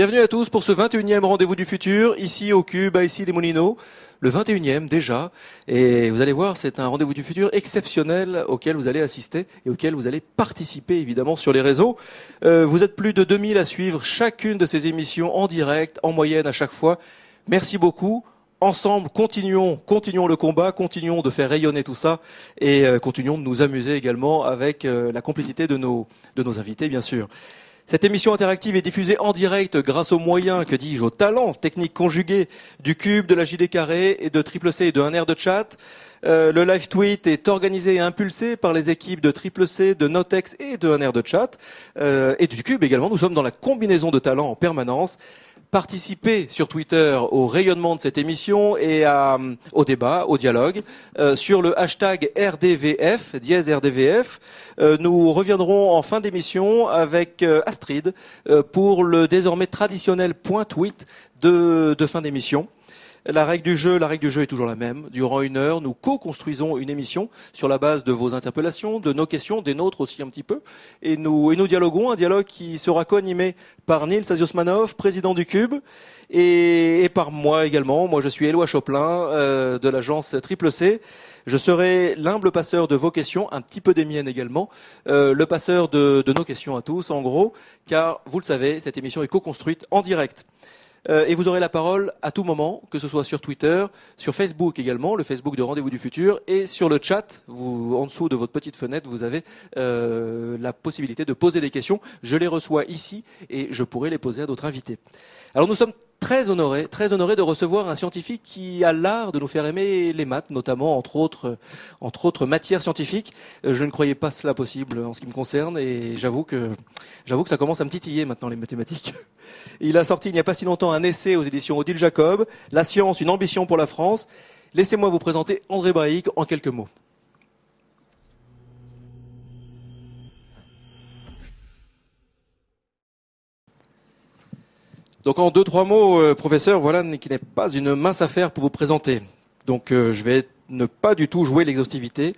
Bienvenue à tous pour ce 21e rendez-vous du futur, ici au Cube, ici les Moulineaux. Le 21e déjà. Et vous allez voir, c'est un rendez-vous du futur exceptionnel auquel vous allez assister et auquel vous allez participer évidemment sur les réseaux. Euh, vous êtes plus de 2000 à suivre chacune de ces émissions en direct, en moyenne à chaque fois. Merci beaucoup ensemble, continuons, continuons le combat, continuons de faire rayonner tout ça et euh, continuons de nous amuser également avec euh, la complicité de nos, de nos invités, bien sûr. Cette émission interactive est diffusée en direct grâce aux moyens, que dis-je, aux talents techniques conjugués du Cube, de la JD Carré et de Triple C et de un air de chat. Euh, le live tweet est organisé et impulsé par les équipes de Triple C, de Notex et de un air de chat. Euh, et du Cube également, nous sommes dans la combinaison de talents en permanence participer sur Twitter au rayonnement de cette émission et à, au débat, au dialogue, euh, sur le hashtag RDVF, dièse RDVF. Euh, nous reviendrons en fin d'émission avec euh, Astrid pour le désormais traditionnel point tweet de fin d'émission. La règle du jeu, la règle du jeu est toujours la même. Durant une heure, nous co-construisons une émission sur la base de vos interpellations, de nos questions, des nôtres aussi un petit peu, et nous, et nous dialoguons, un dialogue qui sera co-animé par Nils Asiosmanov, président du Cube, et, par moi également. Moi, je suis Éloi Choplin euh, de l'agence Triple C. Je serai l'humble passeur de vos questions, un petit peu des miennes également, euh, le passeur de, de nos questions à tous, en gros, car vous le savez, cette émission est co-construite en direct. Euh, et vous aurez la parole à tout moment, que ce soit sur Twitter, sur Facebook également, le Facebook de Rendez-vous du Futur, et sur le chat. En dessous de votre petite fenêtre, vous avez euh, la possibilité de poser des questions. Je les reçois ici et je pourrai les poser à d'autres invités. Alors nous sommes très honorés, très honorés de recevoir un scientifique qui a l'art de nous faire aimer les maths, notamment entre autres, autres matières scientifiques. Euh, je ne croyais pas cela possible en ce qui me concerne et j'avoue que, j'avoue que ça commence à me titiller maintenant les mathématiques. Il a sorti il n'y a pas si longtemps un essai aux éditions Odile Jacob, La science, une ambition pour la France. Laissez-moi vous présenter André Braic en quelques mots. Donc en deux trois mots, euh, professeur, voilà qui n'est pas une mince affaire pour vous présenter. Donc euh, je vais ne pas du tout jouer l'exhaustivité.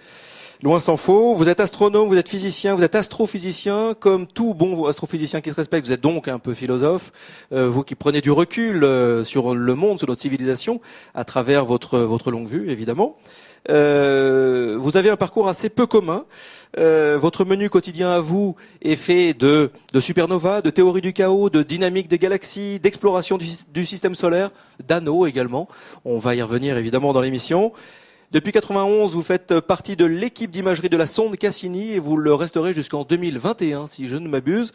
Loin s'en faut. Vous êtes astronome, vous êtes physicien, vous êtes astrophysicien, comme tout bon astrophysicien qui se respecte. Vous êtes donc un peu philosophe. Euh, vous qui prenez du recul sur le monde, sur notre civilisation, à travers votre votre longue vue, évidemment. Euh, vous avez un parcours assez peu commun. Euh, votre menu quotidien à vous est fait de, de supernova, de théorie du chaos, de dynamique des galaxies, d'exploration du, du, système solaire, d'anneaux également. On va y revenir évidemment dans l'émission. Depuis 91, vous faites partie de l'équipe d'imagerie de la sonde Cassini et vous le resterez jusqu'en 2021 si je ne m'abuse.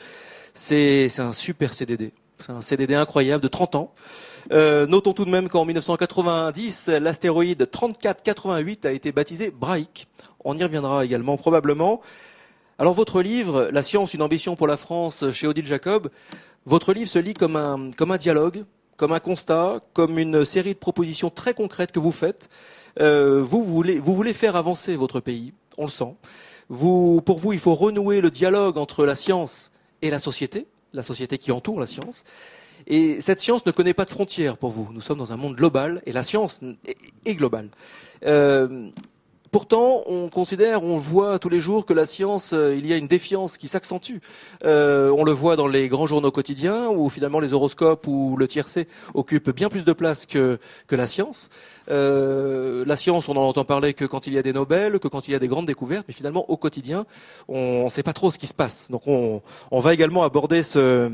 C'est un super CDD. C'est un CDD incroyable de 30 ans. Euh, notons tout de même qu'en 1990, l'astéroïde 3488 a été baptisé Braik. On y reviendra également probablement. Alors votre livre, La science, une ambition pour la France chez Odile Jacob, votre livre se lit comme un, comme un dialogue, comme un constat, comme une série de propositions très concrètes que vous faites. Euh, vous, voulez, vous voulez faire avancer votre pays, on le sent. Vous, pour vous, il faut renouer le dialogue entre la science et la société, la société qui entoure la science. Et cette science ne connaît pas de frontières pour vous. Nous sommes dans un monde global et la science est globale. Euh, Pourtant, on considère, on voit tous les jours que la science, euh, il y a une défiance qui s'accentue. Euh, on le voit dans les grands journaux quotidiens, où finalement les horoscopes ou le tiercé occupent bien plus de place que, que la science. Euh, la science, on en entend parler que quand il y a des Nobel, que quand il y a des grandes découvertes, mais finalement au quotidien, on ne sait pas trop ce qui se passe. Donc on, on va également aborder ce,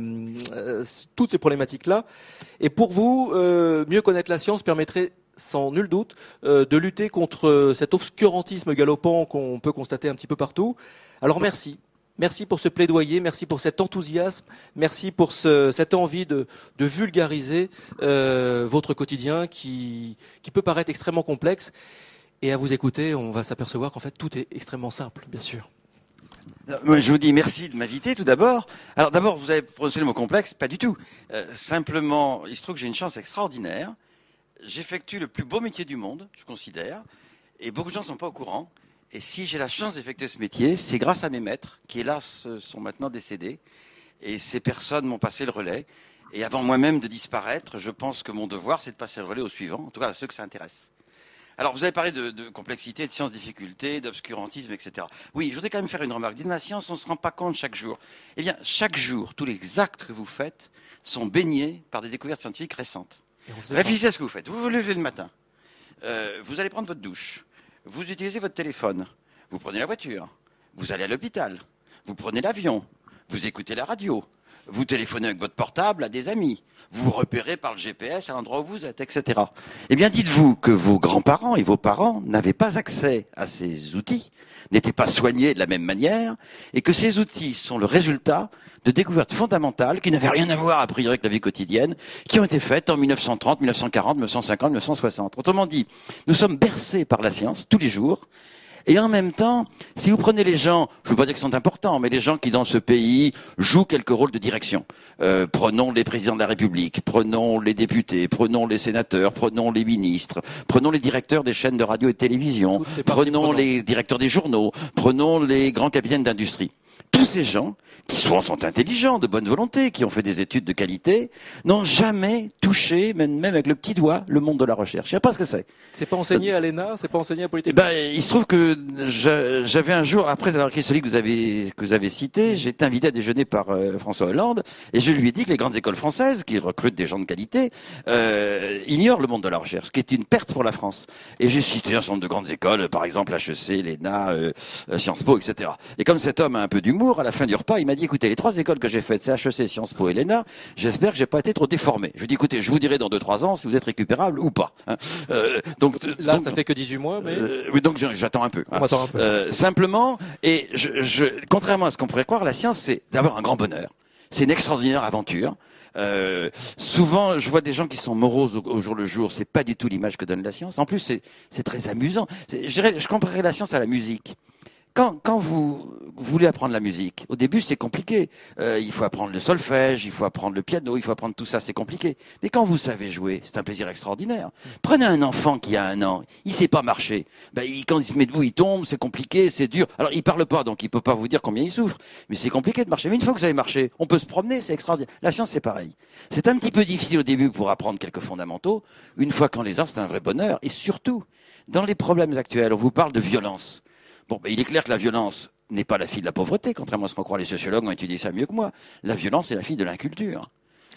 euh, toutes ces problématiques-là. Et pour vous, euh, mieux connaître la science permettrait sans nul doute, euh, de lutter contre cet obscurantisme galopant qu'on peut constater un petit peu partout. Alors merci. Merci pour ce plaidoyer, merci pour cet enthousiasme, merci pour ce, cette envie de, vulgariser euh, votre quotidien qui, peut paraître extrêmement complexe. Et à vous écouter, on va s'apercevoir qu'en fait tout est extrêmement simple, bien sûr. je vous dis merci de m'inviter tout d'abord. Alors d'abord, vous avez prononcé le mot complexe, pas du tout. Euh, simplement, il se trouve que j'ai une chance extraordinaire j'effectue le plus beau métier du monde, je considère, et beaucoup de gens ne sont pas au courant. Et si j'ai la chance d'effectuer ce métier, c'est grâce à mes maîtres, qui hélas sont maintenant décédés. Et ces personnes m'ont passé le relais. Et avant moi-même de disparaître, je pense que mon devoir, c'est de passer le relais aux suivants, en tout cas à ceux que ça intéresse. Alors, vous avez parlé de, de complexité, de sciences, difficultés, d'obscurantisme, etc. Oui, je voudrais quand même faire une remarque. Dans la science, on ne se rend pas compte chaque jour. Eh bien, chaque jour, tous les actes que vous faites sont baignés par des découvertes scientifiques récentes. Réfléchissez à ce que vous faites. Vous vous levez le matin. Euh, vous allez prendre votre douche. Vous utilisez votre téléphone. Vous prenez la voiture. Vous allez à l'hôpital. Vous prenez l'avion. Vous écoutez la radio. Vous téléphonez avec votre portable à des amis. Vous repérez par le GPS à l'endroit où vous êtes, etc. Eh bien, dites-vous que vos grands-parents et vos parents n'avaient pas accès à ces outils, n'étaient pas soignés de la même manière, et que ces outils sont le résultat de découvertes fondamentales qui n'avaient rien à voir a priori avec la vie quotidienne, qui ont été faites en 1930, 1940, 1950, 1960. Autrement dit, nous sommes bercés par la science tous les jours, et en même temps, si vous prenez les gens, je ne veux pas dire qu'ils sont importants, mais les gens qui dans ce pays jouent quelques rôles de direction. Euh, prenons les présidents de la République, prenons les députés, prenons les sénateurs, prenons les ministres, prenons les directeurs des chaînes de radio et de télévision, prenons les directeurs des journaux, prenons les grands capitaines d'industrie. Tous ces gens qui souvent sont intelligents, de bonne volonté, qui ont fait des études de qualité, n'ont jamais touché, même, avec le petit doigt, le monde de la recherche. Je sais pas ce que c'est. C'est pas enseigné à l'ENA, c'est pas enseigné à Polytechnique. Ben, il se trouve que j'avais un jour, après avoir écrit celui que vous avez que vous avez cité, j'ai été invité à déjeuner par euh, François Hollande, et je lui ai dit que les grandes écoles françaises, qui recrutent des gens de qualité, euh, ignorent le monde de la recherche, ce qui est une perte pour la France. Et j'ai cité un certain nombre de grandes écoles, par exemple HEC, l'ENA, euh, Sciences Po, etc. Et comme cet homme a un peu d'humour, à la fin du repas, il m'a dit, écoutez, les trois écoles que j'ai faites, c'est HEC, Sciences Po et l'ENA, j'espère que j'ai pas été trop déformé. Je lui dis, écoutez, je vous dirai dans deux, trois ans si vous êtes récupérable ou pas. Hein. Euh, donc Là, ça fait que 18 mois, mais... Euh, oui, donc j'attends un peu. Hein. un peu. Euh, simplement, et je, je, contrairement à ce qu'on pourrait croire, la science, c'est d'abord un grand bonheur. C'est une extraordinaire aventure. Euh, souvent, je vois des gens qui sont moroses au, jour le jour. C'est pas du tout l'image que donne la science. En plus, c'est très amusant. Je, dirais, je comparerais la science à la musique quand, quand vous, voulez apprendre la musique, au début c'est compliqué. Euh, il faut apprendre le solfège, il faut apprendre le piano, il faut apprendre tout ça, c'est compliqué. Mais quand vous savez jouer, c'est un plaisir extraordinaire. Prenez un enfant qui a un an, il sait pas marcher. Ben, il, quand il se met debout, il tombe, c'est compliqué, c'est dur. Alors il parle pas, donc il peut pas vous dire combien il souffre. Mais c'est compliqué de marcher. Mais une fois que vous avez marché, on peut se promener, c'est extraordinaire. La science c'est pareil. C'est un petit peu difficile au début pour apprendre quelques fondamentaux. Une fois qu'on les a, c'est un vrai bonheur. Et surtout, dans les problèmes actuels, on vous parle de violence. Bon, ben, il est clair que la violence n'est pas la fille de la pauvreté, contrairement à ce qu'on croit les sociologues ont étudié ça mieux que moi. La violence est la fille de l'inculture.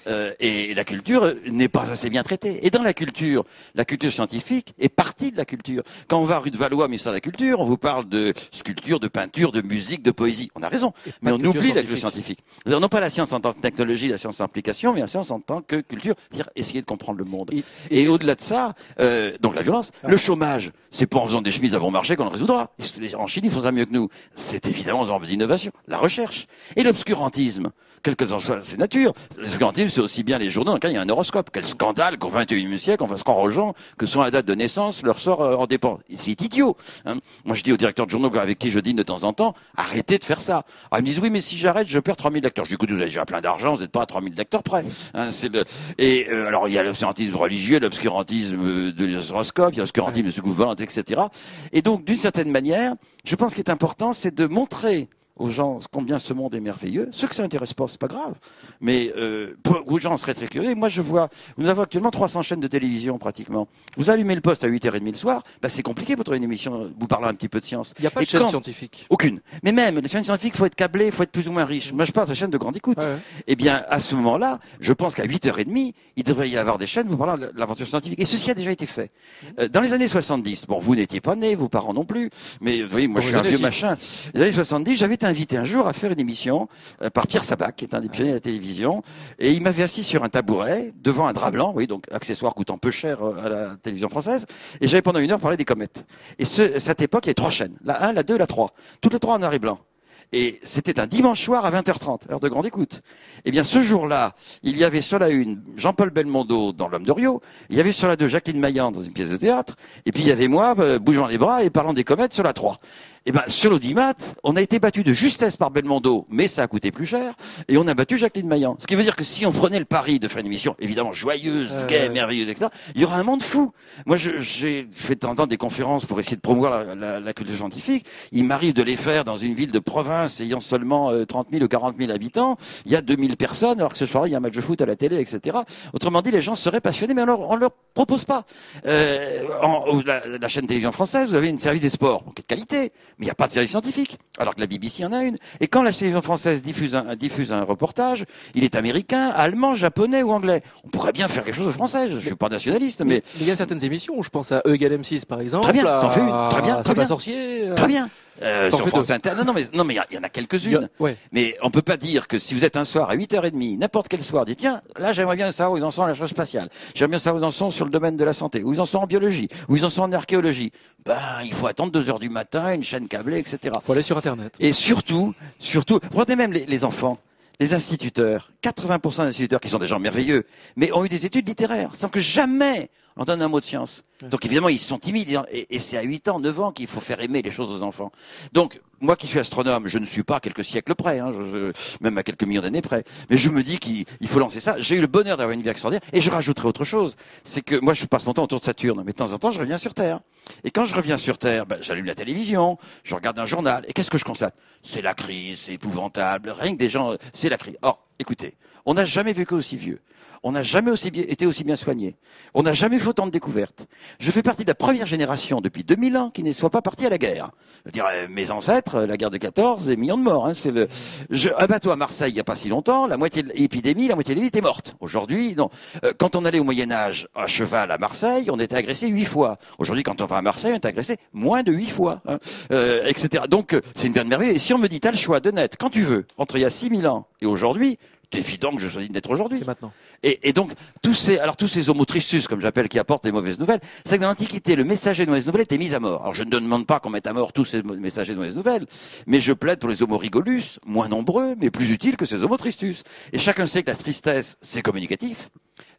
Euh, et la culture n'est pas assez bien traitée. Et dans la culture, la culture scientifique est partie de la culture. Quand on va rue de Valois, ministère de la Culture, on vous parle de sculpture, de peinture, de musique, de poésie. On a raison. mais on oublie la culture scientifique. Non pas la science en tant que technologie, la science en application, mais la science en tant que culture. C'est-à-dire essayer de comprendre le monde. Et, au-delà de ça, euh, donc la violence, ah. le chômage, c'est pas en faisant des chemises à bon marché qu'on le résoudra. En Chine, ils font ça mieux que nous. C'est évidemment en d'innovation. La recherche. Et l'obscurantisme quelle que soit ses natures. L'obscurantisme, c'est aussi bien les journaux dans lesquels il y a un horoscope. Quel scandale qu'au XXIe siècle, on fasse croire aux gens que sur la date de naissance, leur sort euh, en dépend. C'est idiot. Hein. Moi, je dis aux directeurs de journaux avec qui je dîne de temps en temps, arrêtez de faire ça. Alors, ils me disent, oui, mais si j'arrête, je perds 3000 lecteurs. Je dis, écoute, vous avez déjà plein d'argent, vous n'êtes pas à 3000 lecteurs près. Hein, Et euh, alors, il y a l'obscurantisme religieux, l'obscurantisme euh, de l'horoscope, il y a l'obscurantisme de ce gouvernement, etc. Et donc, d'une certaine manière, je pense qu'il est important, c'est de montrer aux gens combien ce monde est merveilleux. Ceux que ça intéresse pas, c'est pas grave. Mais euh, pour, aux gens seraient très curieux. moi, je vois, nous avons actuellement 300 chaînes de télévision pratiquement. Vous allumez le poste à 8h30 le soir, bah, c'est compliqué pour trouver une émission vous parlant un petit peu de science. Il n'y a pas de chaîne scientifique. Aucune. Mais même, les chaînes scientifiques, faut être câblé, faut être plus ou moins riche. Moi, je parle de chaînes de grande écoute. Eh bien, à ce moment-là, je pense qu'à 8h30, il devrait y avoir des chaînes vous parlant de l'aventure scientifique. Et ceci a déjà été fait. Mmh. Euh, dans les années 70, bon, vous n'étiez pas né, vos parents non plus, mais vous voyez, moi, je suis un vieux machin. Les années 70, j'avais invité un jour à faire une émission euh, par Pierre Sabac, qui est un des pionniers de la télévision, et il m'avait assis sur un tabouret devant un drap blanc, oui, donc accessoire coûtant peu cher euh, à la télévision française, et j'avais pendant une heure parlé des comètes. Et ce, cette époque, il y avait trois chaînes, la 1, la 2, la 3, toutes les trois en noir et blanc. Et c'était un dimanche soir à 20h30, heure de grande écoute. Eh bien, ce jour-là, il y avait sur la une Jean-Paul Belmondo dans L'Homme de Rio, il y avait sur la deux Jacqueline Maillan dans une pièce de théâtre, et puis il y avait moi, euh, bougeant les bras et parlant des comètes sur la 3. Eh ben, sur l'audimat, on a été battu de justesse par Belmondo, mais ça a coûté plus cher, et on a battu Jacqueline Maillan. Ce qui veut dire que si on prenait le pari de faire une émission, évidemment joyeuse, Euh, ouais. merveilleuse, etc., il y aura un monde fou. Moi, j'ai fait temps des conférences pour essayer de promouvoir la, la- la culture scientifique. Il m'arrive de les faire dans une ville de province ayant seulement euh, 30 000 ou 40 000 habitants. Il y a 2000 personnes, alors que ce soir-là, il y a un match de foot à la télé, etc. Autrement dit, les gens seraient passionnés, mais on leur, on leur propose pas. Euh, en- la, la chaîne télévision française, vous avez une service des sports, de qualité, mais il n'y a pas de service scientifique, alors que la BBC en a une. Et quand la télévision française diffuse un, diffuse un reportage, il est américain, allemand, japonais ou anglais. On pourrait bien faire quelque chose de français. Je suis pas nationaliste, mais Mais il y a certaines émissions, je pense à E égale M6 par exemple. Très bien, ça en fait une. Très bien, à très bien. sorcier. euh, très bien. Euh, sur France. Inter. Non, non, mais non, mais il y en a quelques-unes. Ouais. Mais on peut pas dire que si vous êtes un soir à 8h30, n'importe quel soir, dites tiens, là j'aimerais bien savoir où ils en sont à la recherche spatiale. J'aimerais bien savoir où ils en sont sur le domaine de la santé, où ils en sont en biologie, où ils en sont en archéologie. Ben, il faut attendre 2 heures du matin, une chaîne câblée, etc. Faut aller sur Internet. Et surtout, surtout, prenez même les, les enfants, les instituteurs. 80% des instituteurs qui sont des gens merveilleux, mais ont eu des études littéraires, sans que jamais on donne un mot de science. Donc évidemment, ils sont timides, et, et c'est à 8 ans, 9 ans qu'il faut faire aimer les choses aux enfants. Donc, moi qui suis astronome, je ne suis pas à quelques siècles près, hein, je- je- même à quelques millions d'années près, mais je me dis qu'il il faut lancer ça. J'ai eu le bonheur d'avoir une vie extraordinaire, et je rajouterai autre chose, c'est que moi je passe mon temps autour de Saturne, mais de temps en temps je reviens sur Terre. Et quand je reviens sur Terre, ben, j'allume la télévision, je regarde un journal, et qu'est-ce que je constate? C'est la crise, c'est épouvantable, rien que des gens, c'est la crise. Or, écoutez, on n'a jamais vécu aussi vieux. On n'a jamais aussi bien, été aussi bien soigné. On n'a jamais fait autant de découvertes. Je fais partie de la première génération depuis 2000 ans qui ne soit pas partie à la guerre. Je veux dire, euh, mes ancêtres, la guerre de 14, des millions de morts. Hein, c'est le, je, un bateau à Marseille il n'y a pas si longtemps, la moitié de l'épidémie, la moitié de l'île était morte. Aujourd'hui, non. Euh, quand on allait au Moyen Âge à cheval à Marseille, on était agressé huit fois. Aujourd'hui, quand on va à Marseille, on est agressé moins de huit fois, hein, euh, etc. Donc, euh, c'est une grande merveille. Et si on me dit, t'as le choix de naître quand tu veux, entre il y a 6000 ans et aujourd'hui, évident que je choisis de naître aujourd'hui. C'est maintenant. Et, et donc, tous ces, alors tous ces homotristus, comme j'appelle, qui apportent des mauvaises nouvelles, c'est que dans l'Antiquité, le messager de mauvaises nouvelles était mis à mort. Alors, je ne demande pas qu'on mette à mort tous ces messagers de mauvaises nouvelles, mais je plaide pour les homorigolus, moins nombreux, mais plus utiles que ces homotristus. Et chacun sait que la tristesse, c'est communicatif,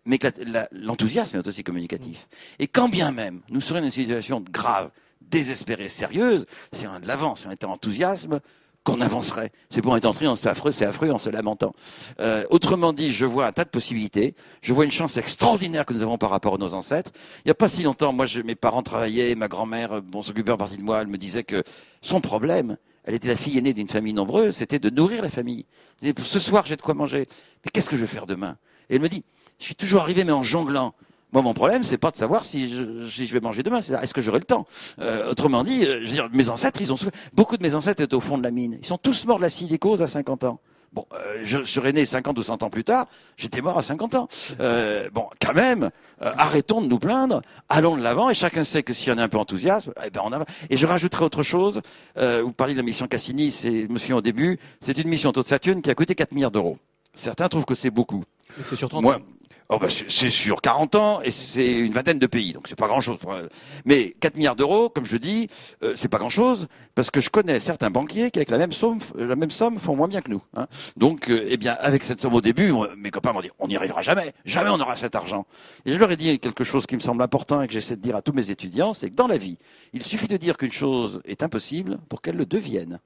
mais que l'enthousiasme est aussi communicatif. Et quand bien même, nous serions dans une situation grave, désespérée, sérieuse, si on a de l'avance, si on était en enthousiasme, qu'on avancerait. C'est pour être entré, c'est affreux, c'est affreux en se lamentant. Euh, autrement dit, je vois un tas de possibilités. Je vois une chance extraordinaire que nous avons par rapport à nos ancêtres. Il n'y a pas si longtemps, moi, je, mes parents travaillaient, ma grand-mère, euh, bon, s'occupait en partie de moi, elle me disait que son problème, elle était la fille aînée d'une famille nombreuse, c'était de nourrir la famille. Ce soir, j'ai de quoi manger. Mais qu'est-ce que je vais faire demain? Et elle me dit, je suis toujours arrivé, mais en jonglant. Moi, mon problème, c'est pas de savoir si je, si je vais manger demain, c'est est-ce que j'aurai le temps? Euh, autrement dit, euh, je veux dire, mes ancêtres, ils ont souffert. Beaucoup de mes ancêtres étaient au fond de la mine. Ils sont tous morts de la silicose à 50 ans. Bon, euh, je, je serais né 50 ou 100 ans plus tard, j'étais mort à 50 ans. Euh, bon, quand même, euh, arrêtons de nous plaindre, allons de l'avant, et chacun sait que y en a un peu enthousiasme, eh ben on a... Et je rajouterai autre chose, euh, vous parlez de la mission Cassini, c'est, je me souviens au début, c'est une mission taux de Saturne qui a coûté 4 milliards d'euros. Certains trouvent que c'est beaucoup. C'est sur 30 Moi, ans. Oh bah, c'est sur 40 ans et c'est une vingtaine de pays, donc c'est pas grand-chose. Mais 4 milliards d'euros, comme je dis, euh, c'est pas grand-chose parce que je connais certains banquiers qui avec la même somme, font moins bien que nous. hein. Donc, euh, eh bien, avec cette somme au début, mes copains m'ont dit, on n'y arrivera jamais, jamais on aura cet argent. Et je leur ai dit quelque chose qui me semble important et que j'essaie de dire à tous mes étudiants, c'est que dans la vie, il suffit de dire qu'une chose est impossible pour qu'elle le devienne.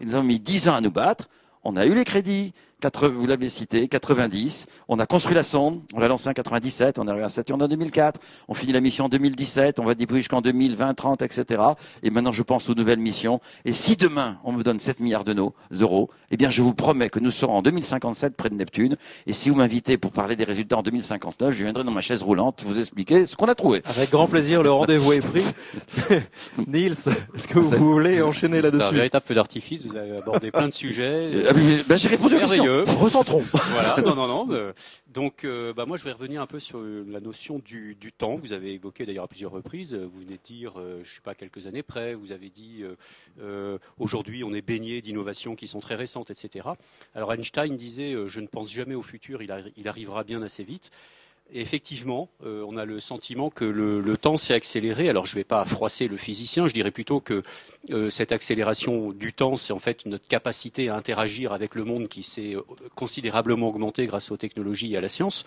Ils ont mis 10 ans à nous battre. On a eu les crédits, quatre- vous l'avez cité, 90. On a construit la sonde, on l'a lancée en 97, on est arrivé à Saturne en 2004. On finit la mission en 2017, on va déployer jusqu'en 2020, 30, etc. Et maintenant, je pense aux nouvelles missions. Et si demain, on me donne 7 milliards d'euros, eh bien, je vous promets que nous serons en 2057 près de Neptune. Et si vous m'invitez pour parler des résultats en 2059, je viendrai dans ma chaise roulante vous expliquer ce qu'on a trouvé. Avec grand plaisir, le rendez-vous est pris. Nils, est-ce que vous voulez enchaîner C'est un là-dessus véritable feu d'artifice. Vous avez abordé plein de sujets. Euh, ben, j'ai répondu aux questions. Merveilleux. Recentrons. Voilà. Non, non, non. euh, donc, euh, bah, moi, je vais revenir un peu sur euh, la notion du, du temps. Vous avez évoqué d'ailleurs à plusieurs reprises. Vous venez de dire, euh, je suis pas quelques années près. Vous avez dit, euh, euh, aujourd'hui, on est baigné d'innovations qui sont très récentes, etc. Alors Einstein disait, euh, je ne pense jamais au futur. Il, arri- il arrivera bien assez vite. Effectivement, euh, on a le sentiment que le, le temps s'est accéléré. Alors, je ne vais pas froisser le physicien, je dirais plutôt que euh, cette accélération du temps, c'est en fait notre capacité à interagir avec le monde qui s'est euh, considérablement augmentée grâce aux technologies et à la science.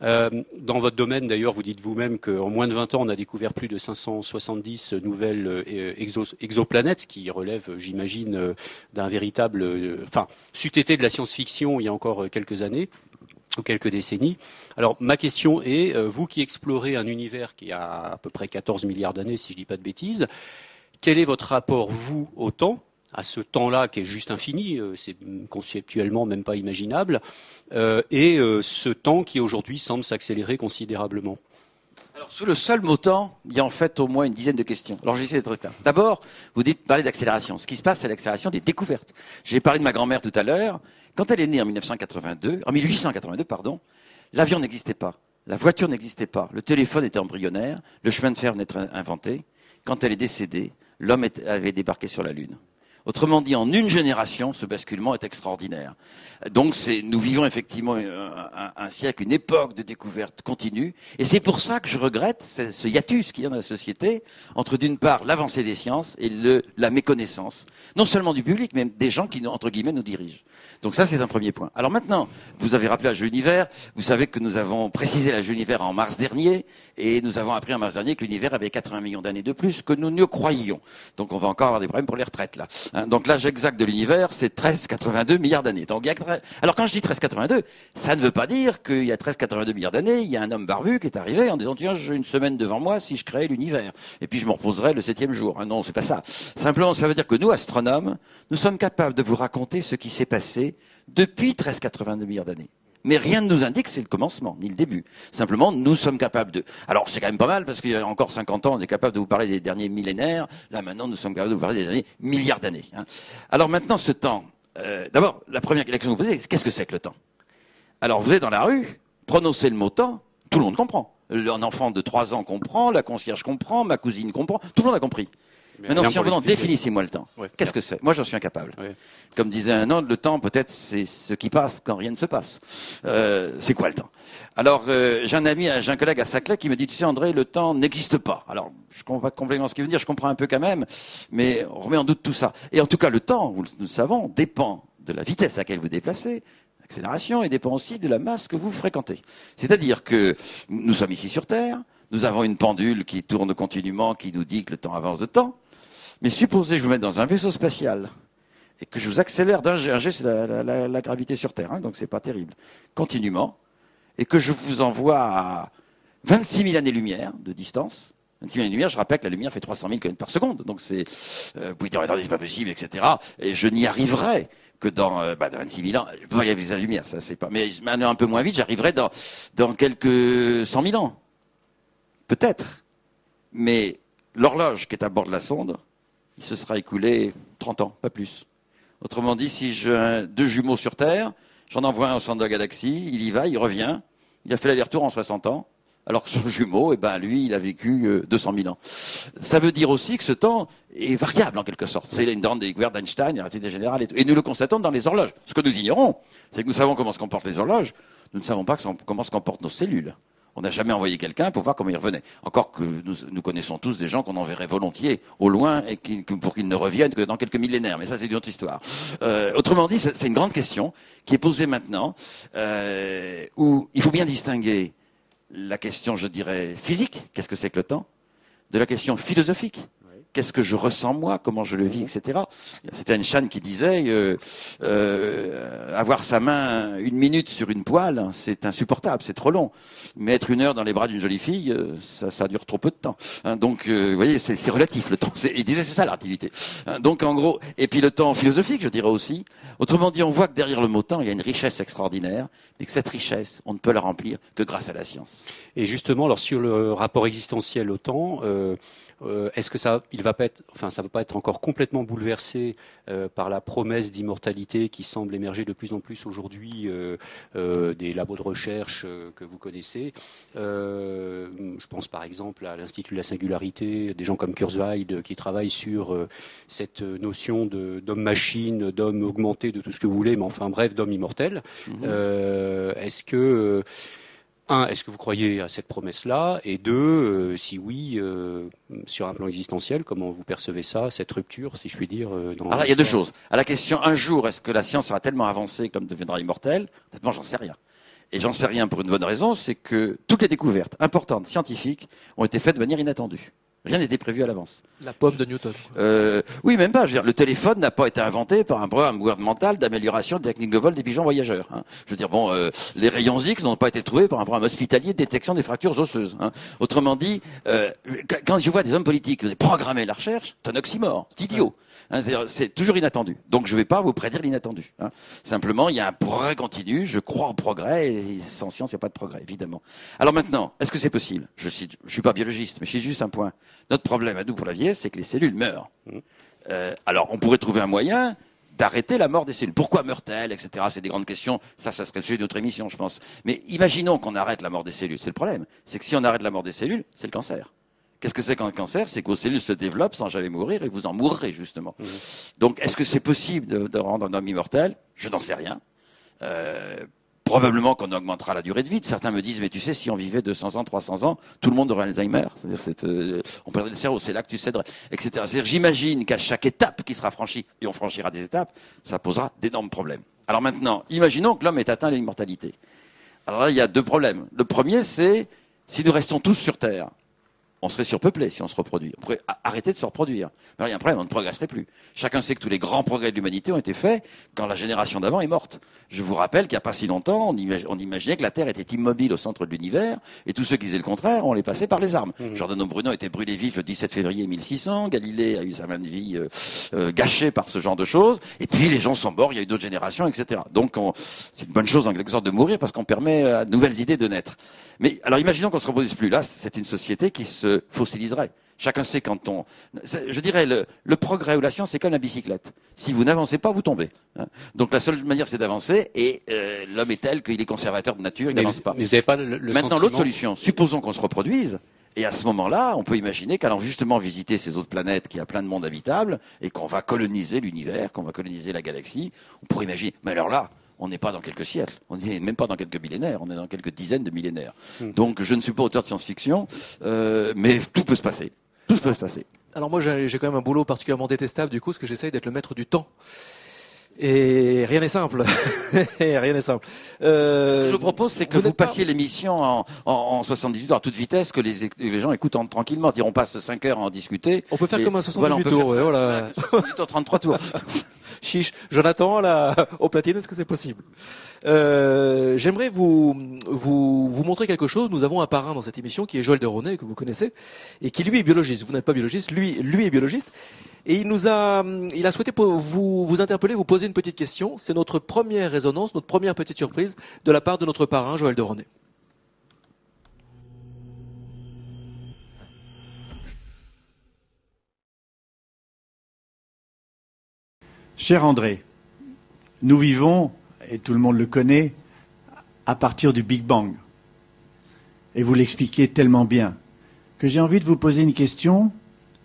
dans votre domaine, d'ailleurs, vous dites vous-même qu'en moins de 20 ans, on a découvert plus de 570 nouvelles exoplanètes, ce qui relève, j'imagine, d'un véritable, enfin, c'eût été de la science-fiction il y a encore quelques années ou quelques décennies. Alors ma question est, euh, vous qui explorez un univers qui a à peu près 14 milliards d'années, si je ne dis pas de bêtises, quel est votre rapport, vous, au temps à ce temps-là qui est juste infini, euh, c'est conceptuellement même pas imaginable, euh, et ce temps qui aujourd'hui semble s'accélérer considérablement? Alors, sous le seul mot temps, il y a en fait au moins une dizaine de questions. Alors, j'essaie d'être clair. D'abord, vous dites parler d'accélération. Ce qui se passe, c'est l'accélération des découvertes. J'ai parlé de ma grand-mère tout à l'heure. Quand elle est née en 1982, en 1882, pardon, l'avion n'existait pas, la voiture n'existait pas, le téléphone était embryonnaire, le chemin de fer venait d'être inventé. Quand elle est décédée, l'homme avait débarqué sur la Lune. Autrement dit, en une génération, ce basculement est extraordinaire. Donc, nous vivons effectivement un, siècle, une époque de découverte continue, et c'est pour ça que je regrette ce, hiatus qu'il y a dans la société entre, d'une part, l'avancée des sciences et la méconnaissance, non seulement du public, mais des gens qui, entre guillemets, nous dirigent. Donc ça, c'est un premier point. Alors maintenant, vous avez rappelé la jeu univers. Vous savez que nous avons précisé la jeu univers en mars dernier, et nous avons appris en mars dernier que l'univers avait 80 millions d'années de plus que nous ne croyions. Donc on va encore avoir des problèmes pour les retraites là. Hein, donc l'âge exact de l'univers, c'est 13,82 milliards d'années. Alors quand je dis 13,82, ça ne veut pas dire qu'il y a 13,82 milliards d'années, il y a un homme barbu qui est arrivé en disant tiens, j'ai une semaine devant moi si je crée l'univers, et puis je me reposerai le septième jour. Hein, non, c'est pas ça. Simplement, ça veut dire que nous, astronomes, nous sommes capables de vous raconter ce qui s'est passé depuis 1382 milliards d'années. Mais rien ne nous indique que c'est le commencement, ni le début. Simplement, nous sommes capables de... Alors, c'est quand même pas mal, parce qu'il y a encore 50 ans, on est capable de vous parler des derniers millénaires. Là, maintenant, nous sommes capables de vous parler des derniers milliards d'années. Hein. Alors maintenant, ce temps... Euh, d'abord, la première question que vous posez, qu'est-ce que c'est que le temps? Alors, vous êtes dans la rue, prononcez le mot temps, tout le monde comprend. Un enfant de 3 ans comprend, la concierge comprend, ma cousine comprend, tout le monde a compris. Maintenant, si on vous définissez-moi le temps. Qu'est-ce que c'est? Moi, j'en suis incapable. Comme disait un autre, le temps, peut-être, c'est ce qui passe quand rien ne se passe. Euh, c'est quoi le temps? Alors, euh, j'ai un ami, j'ai un collègue à Saclay qui me dit, tu sais, André, le temps n'existe pas. Alors, je comprends pas complètement ce qu'il veut dire, je comprends un peu quand même, mais on remet en doute tout ça. Et en tout cas, le temps, nous le savons, dépend de la vitesse à laquelle vous déplacez, l'accélération, et dépend aussi de la masse que vous fréquentez. C'est-à-dire que nous sommes ici sur Terre, nous avons une pendule qui tourne continuellement, qui nous dit que le temps avance de temps. Mais supposez que je vous mette dans un vaisseau spatial et que je vous accélère d'un G. Un G, c'est la, gravité sur Terre, hein, donc c'est pas terrible. Continuellement. Et que je vous envoie à 26 000 années-lumière de distance. 26 000 années-lumière, je rappelle que la lumière fait 300 000 km par seconde. Donc c'est, euh, vous pouvez dire, attendez, c'est pas possible, etc. Et je n'y arriverai que dans, euh, bah, 26 000 ans. Je peux pas y aller la lumière, ça c'est pas. Mais un peu moins vite, j'arriverai dans, dans quelques 100 000 ans. Peut-être. Mais l'horloge qui est à bord de la sonde, il se sera écoulé 30 ans, pas plus. Autrement dit, si j'ai deux jumeaux sur Terre, j'en envoie un au centre de la galaxie, il y va, il revient, il a fait l'aller-retour en 60 ans, alors que son jumeau, eh ben, lui, il a vécu 200 euh, 000 ans. Ça veut dire aussi que ce temps est variable en quelque sorte. C'est une grande découverte d'Einstein, la relativité générale, et, et nous le constatons dans les horloges. Ce que nous ignorons, c'est que nous savons comment se comportent les horloges, nous ne savons pas comment se comportent nos cellules. On n'a jamais envoyé quelqu'un pour voir comment il revenait. Encore que nous, connaissons tous des gens qu'on enverrait volontiers au loin et pour qu'ils ne reviennent que dans quelques millénaires. Mais ça, c'est une autre histoire. Euh, autrement dit, c'est une grande question qui est posée maintenant, euh, où il faut bien distinguer la question, je dirais, physique, qu'est-ce que c'est que le temps, de la question philosophique, qu'est-ce que je ressens moi, comment je le vis, etc. C'était Einstein qui disait euh, euh, avoir sa main une minute sur une poêle, c'est insupportable, c'est trop long. Mettre une heure dans les bras d'une jolie fille, euh, ça, ça, dure trop peu de temps. Hein, donc, euh, vous voyez, c'est relatif le temps. Il disait c'est ça l'activité. Hein, donc, en gros, et puis le temps philosophique, je dirais aussi. Autrement dit, on voit que derrière le mot temps, il y a une richesse extraordinaire, mais que cette richesse, on ne peut la remplir que grâce à la science. Et justement, alors sur le rapport existentiel au temps. Euh, est-ce que ça, il va pas être, enfin, ça va pas être encore complètement bouleversé euh, par la promesse d'immortalité qui semble émerger de plus en plus aujourd'hui euh, des labos de recherche que vous connaissez? je pense par exemple à l'Institut de la singularité, des gens comme Kurzweil qui travaillent sur cette notion d'homme-machine, d'homme augmenté, de tout ce que vous voulez, mais enfin bref, d'homme immortel. Mhm. Est-ce que un, est-ce que vous croyez à cette promesse-là? Et deux, euh, si oui, euh, sur un plan existentiel, comment vous percevez ça, cette rupture, si je puis dire euh, dans Alors, il y a deux choses. À la question, un jour, est-ce que la science sera tellement avancée comme deviendra immortelle? Honnêtement, j'en sais rien. Et j'en sais rien pour une bonne raison, c'est que toutes les découvertes importantes scientifiques ont été faites de manière inattendue. Rien n'était prévu à l'avance. La pomme de Newton. Euh, oui, même pas. Je veux dire, le téléphone n'a pas été inventé par un programme gouvernemental d'amélioration des techniques de vol des pigeons voyageurs. hein. Je veux dire, bon, euh, les rayons X n'ont pas été trouvés par un programme hospitalier de détection des fractures osseuses. hein. Autrement dit, euh, quand- je vois des hommes politiques programmer la recherche, c'est un oxymore, c'est idiot. Hein, c'est toujours inattendu. Donc je ne vais pas vous prédire l'inattendu. hein. Simplement, il y a un progrès continu. Je crois au progrès et sans science, il n'y a pas de progrès, évidemment. Alors maintenant, est-ce que c'est possible? Je cite, je suis pas biologiste, mais je suis juste un point. Notre problème à nous pour la vieillesse, c'est que les cellules meurent. Euh, alors, on pourrait trouver un moyen d'arrêter la mort des cellules. Pourquoi meurent-elles, etc. C'est des grandes questions. Ça, ça serait le sujet d'autre émission, je pense. Mais imaginons qu'on arrête la mort des cellules. C'est le problème. C'est que si on arrête la mort des cellules, c'est le cancer. Qu'est-ce que c'est qu'un cancer? C'est que vos cellules se développent sans jamais mourir et vous en mourrez, justement. Donc, est-ce que c'est possible de, de rendre un homme immortel? Je n'en sais rien. Euh, probablement qu'on augmentera la durée de vie. Certains me disent, mais tu sais, si on vivait 200 ans, 300 ans, tout le monde aurait Alzheimer. C'est-à-dire, euh, on perdrait le cerveau, c'est là que tu céderais, etc. J'imagine qu'à chaque étape qui sera franchie, et on franchira des étapes, ça posera d'énormes problèmes. Alors maintenant, imaginons que l'homme ait atteint l'immortalité. Alors là, il y a deux problèmes. Le premier, c'est si nous restons tous sur Terre, on serait surpeuplé si on se reproduit. On pourrait arrêter de se reproduire. Mais il y a un problème, on ne progresserait plus. Chacun sait que tous les grands progrès de l'humanité ont été faits quand la génération d'avant est morte. Je vous rappelle qu'il n'y a pas si longtemps, on, imag- on imaginait que la Terre était immobile au centre de l'univers, et tous ceux qui disaient le contraire, on les passait par les armes. Giordano Bruno était brûlé vif le 17 février 1600, Galilée a eu sa main de vie euh, euh, gâchée par ce genre de choses, et puis les gens sont morts, il y a eu d'autres générations, etc. Donc on- c'est une bonne chose en quelque sorte de mourir parce qu'on permet à de nouvelles idées de naître. Mais alors imaginons qu'on se reproduise plus. Là, c'est une société qui se fossiliserait. Chacun sait quand on. Je dirais le, le progrès ou la science, c'est comme la bicyclette. Si vous n'avancez pas, vous tombez. hein. Donc la seule manière, c'est d'avancer. Et euh, l'homme est tel qu'il est conservateur de nature, il n'avance pas. mais vous n'avez pas le, le Maintenant, l'autre solution. Supposons qu'on se reproduise. Et à ce moment-là, on peut imaginer qu'allant justement visiter ces autres planètes qui a plein de mondes habitables et qu'on va coloniser l'univers, qu'on va coloniser la galaxie, on pourrait imaginer. Mais alors là, on n'est pas dans quelques siècles, on n'est même pas dans quelques millénaires, on est dans quelques dizaines de millénaires. Donc je ne suis pas auteur de science-fiction, euh, mais tout peut se passer. Tout peut se passer. Alors moi j'ai j'ai quand même un boulot particulièrement détestable du coup, parce que j'essaye d'être le maître du temps. Et rien n'est simple. rien n'est simple. Euh, Ce que je vous propose, c'est que vous passiez l'émission en, en, en 78 heures à toute vitesse, que les, les gens écoutent en- tranquillement. C'est-à-dire, On passe 5 heures à en discuter. On peut faire Et comme un 78 voilà, on peut tours, faire ça. ouais, voilà. Ouais, 78 heures, 33 tours. Chiche. Jonathan, là, au platine, est-ce que c'est possible? Euh, J'aimerais vous, vous, vous montrer quelque chose. Nous avons un parrain dans cette émission qui est Joël de Ronet, que vous connaissez, et qui lui est biologiste. Vous n'êtes pas biologiste, lui, lui est biologiste. Et il nous a, il a souhaité vous, vous interpeller, vous poser une petite question. C'est notre première résonance, notre première petite surprise de la part de notre parrain, Joël de Ronet. Cher André, nous vivons, et tout le monde le connaît, à partir du Big Bang. Et vous l'expliquez tellement bien que j'ai envie de vous poser une question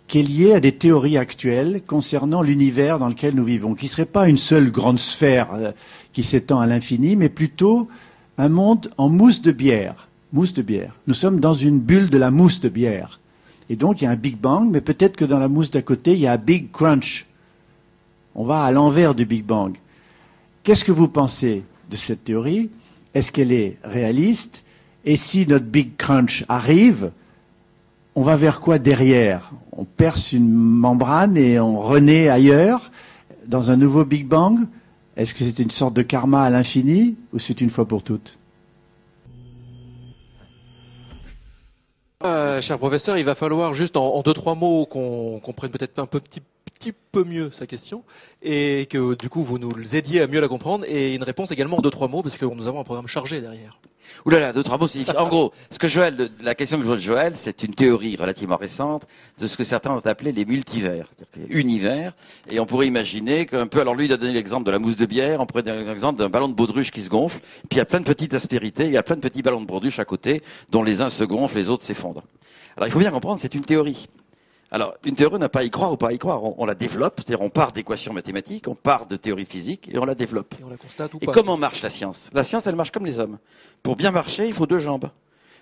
qui est liée à des théories actuelles concernant l'univers dans lequel nous vivons, qui ne serait pas une seule grande sphère euh, qui s'étend à l'infini, mais plutôt un monde en mousse de bière. Mousse de bière. Nous sommes dans une bulle de la mousse de bière. Et donc il y a un Big Bang, mais peut-être que dans la mousse d'à côté, il y a un Big Crunch. On va à l'envers du Big Bang. Qu'est-ce que vous pensez de cette théorie? Est-ce qu'elle est réaliste? Et si notre Big Crunch arrive, on va vers quoi derrière? On perce une membrane et on renaît ailleurs, dans un nouveau Big Bang? Est-ce que c'est une sorte de karma à l'infini ou c'est une fois pour toutes? Euh, cher professeur, il va falloir juste en, en deux trois mots qu'on comprenne peut-être un peu, petit, petit peu mieux sa question et que du coup vous nous aidiez à mieux la comprendre et une réponse également en deux trois mots parce que nous avons un programme chargé derrière. Ouh là là, deux, trois mots, c'est. En gros, ce que Joël, la question pose Joël, c'est une théorie relativement récente de ce que certains ont appelé les multivers, c'est-à-dire univers, et on pourrait imaginer qu'un peu, alors lui, il a donné l'exemple de la mousse de bière, on pourrait donner l'exemple d'un ballon de baudruche qui se gonfle, puis il y a plein de petites aspérités, il y a plein de petits ballons de baudruche à côté, dont les uns se gonflent, les autres s'effondrent. Alors il faut bien comprendre, c'est une théorie. Alors, une théorie, on n'a pas à y croire ou pas à y croire. On, on la développe, c'est-à-dire on part d'équations mathématiques, on part de théories physiques et on la développe. Et on la constate ou Et pas comment marche la science? La science, elle marche comme les hommes. Pour bien marcher, il faut deux jambes.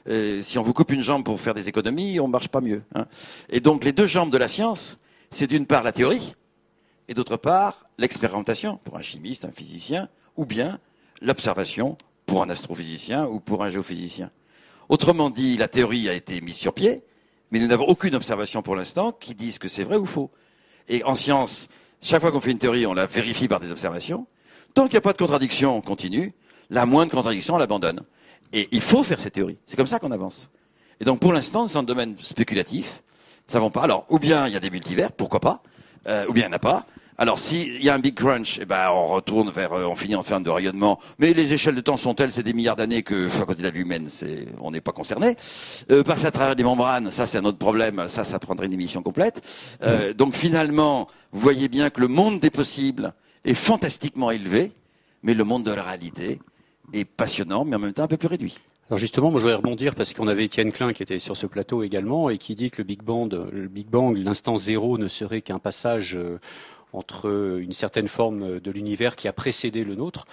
Euh, si on vous coupe une jambe pour faire des économies, on marche pas mieux. hein. Et donc, les deux jambes de la science, c'est d'une part la théorie, et d'autre part l'expérimentation, pour un chimiste, un physicien, ou bien l'observation pour un astrophysicien ou pour un géophysicien. Autrement dit, la théorie a été mise sur pied, mais nous n'avons aucune observation pour l'instant qui dise que c'est vrai ou faux. Et en science, chaque fois qu'on fait une théorie, on la vérifie par des observations. Tant qu'il n'y a pas de contradiction, on continue. La moindre contradiction, on l'abandonne. Et il faut faire ces théories. C'est comme ça qu'on avance. Et donc, pour l'instant, c'est un domaine spéculatif. Nous ne savons pas. Alors, ou bien il y a des multivers, pourquoi pas, euh, ou bien il n'y en a pas. Alors, s'il y a un big crunch, eh ben, on retourne vers, euh, on finit en fin de rayonnement. Mais les échelles de temps sont telles, c'est des milliards d'années que, à côté de la vie humaine, c'est, on n'est pas concerné. Euh, passer à travers des membranes, ça, c'est un autre problème. Ça, ça prendrait une émission complète. Euh, donc, finalement, vous voyez bien que le monde des possibles est fantastiquement élevé, mais le monde de la réalité est passionnant, mais en même temps un peu plus réduit. Alors justement, moi je voudrais rebondir parce qu'on avait Étienne Klein qui était sur ce plateau également et qui dit que le Big Bang, le Big Bang, l'instant zéro ne serait qu'un passage euh, entre une certaine forme de l'univers qui a précédé le nôtre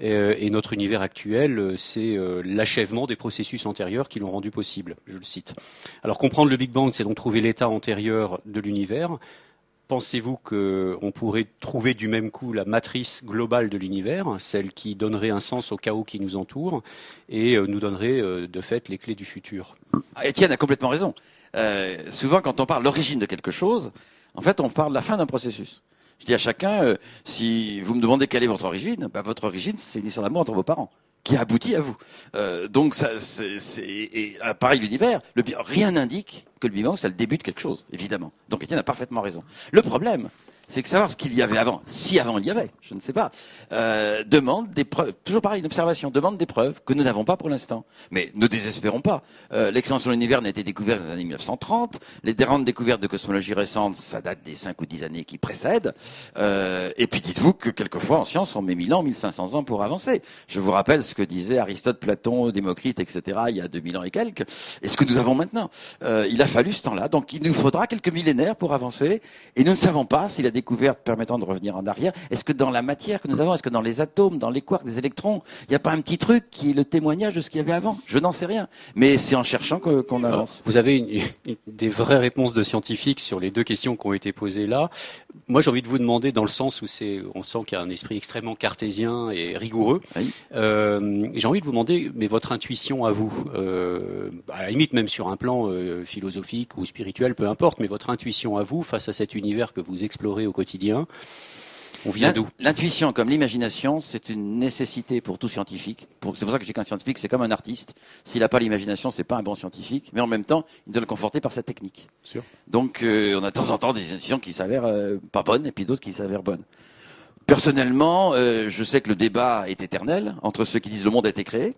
euh, et notre univers actuel, euh, c'est l'achèvement des processus antérieurs qui l'ont rendu possible. Je le cite. Alors comprendre le Big Bang, c'est donc trouver l'état antérieur de l'univers. Pensez-vous qu'on pourrait trouver du même coup la matrice globale de l'univers, celle qui donnerait un sens au chaos qui nous entoure et euh, nous donnerait euh, de fait les clés du futur? Ah, Étienne a complètement raison. Euh, souvent, quand on parle l'origine de quelque chose, en fait, on parle de la fin d'un processus. Je dis à chacun, euh, si vous me demandez quelle est votre origine, bah, votre origine, c'est une histoire d'amour entre vos parents qui aboutit à vous. Euh, donc, ça, c'est, pareil l'univers, le, rien n'indique que le Big c'est le début de quelque chose, évidemment. Donc Étienne a parfaitement raison. Le problème, c'est que savoir ce qu'il y avait avant, si avant il y avait, je ne sais pas, euh, demande des preuves. Toujours pareil, une observation demande des preuves que nous n'avons pas pour l'instant. Mais ne désespérons pas. Euh, L'extension de l'univers n'a été découverte dans les années 1930. Les grandes découvertes de cosmologie récente, ça date des 5 ou 10 années qui précèdent. Euh, et puis dites-vous que quelquefois en science, on met 1000 ans, 1500 ans pour avancer. Je vous rappelle ce que disaient Aristote, Platon, Démocrite, etc. il y a 2000 ans et quelques. Et ce que nous avons maintenant. Euh, il a fallu ce temps-là. Donc il nous faudra quelques millénaires pour avancer. Et nous ne savons pas s'il a permettant de revenir en arrière. Est-ce que dans la matière que nous avons, est-ce que dans les atomes, dans les quarks, des électrons, il n'y a pas un petit truc qui est le témoignage de ce qu'il y avait avant? Je n'en sais rien. Mais c'est en cherchant qu'on avance. vous avez une, des vraies réponses de scientifiques sur les deux questions qui ont été posées là. Moi, j'ai envie de vous demander, dans le sens où c'est, on sent qu'il y a un esprit extrêmement cartésien et rigoureux. Euh, j'ai envie de vous demander, mais votre intuition à vous, euh, à la limite même sur un plan euh, philosophique ou spirituel, peu importe, mais votre intuition à vous face à cet univers que vous explorez au quotidien. On vient d'où? L'intuition, comme l'imagination, c'est une nécessité pour tout scientifique. C'est pour ça que je dis qu'un scientifique, c'est comme un artiste. S'il n'a pas l'imagination, c'est pas un bon scientifique. Mais en même temps, il doit le conforter par sa technique. Donc, euh, on a de temps en temps des intuitions qui s'avèrent euh, pas bonnes, et puis d'autres qui s'avèrent bonnes. Personnellement, euh, je sais que le débat est éternel entre ceux qui disent le monde a été créé.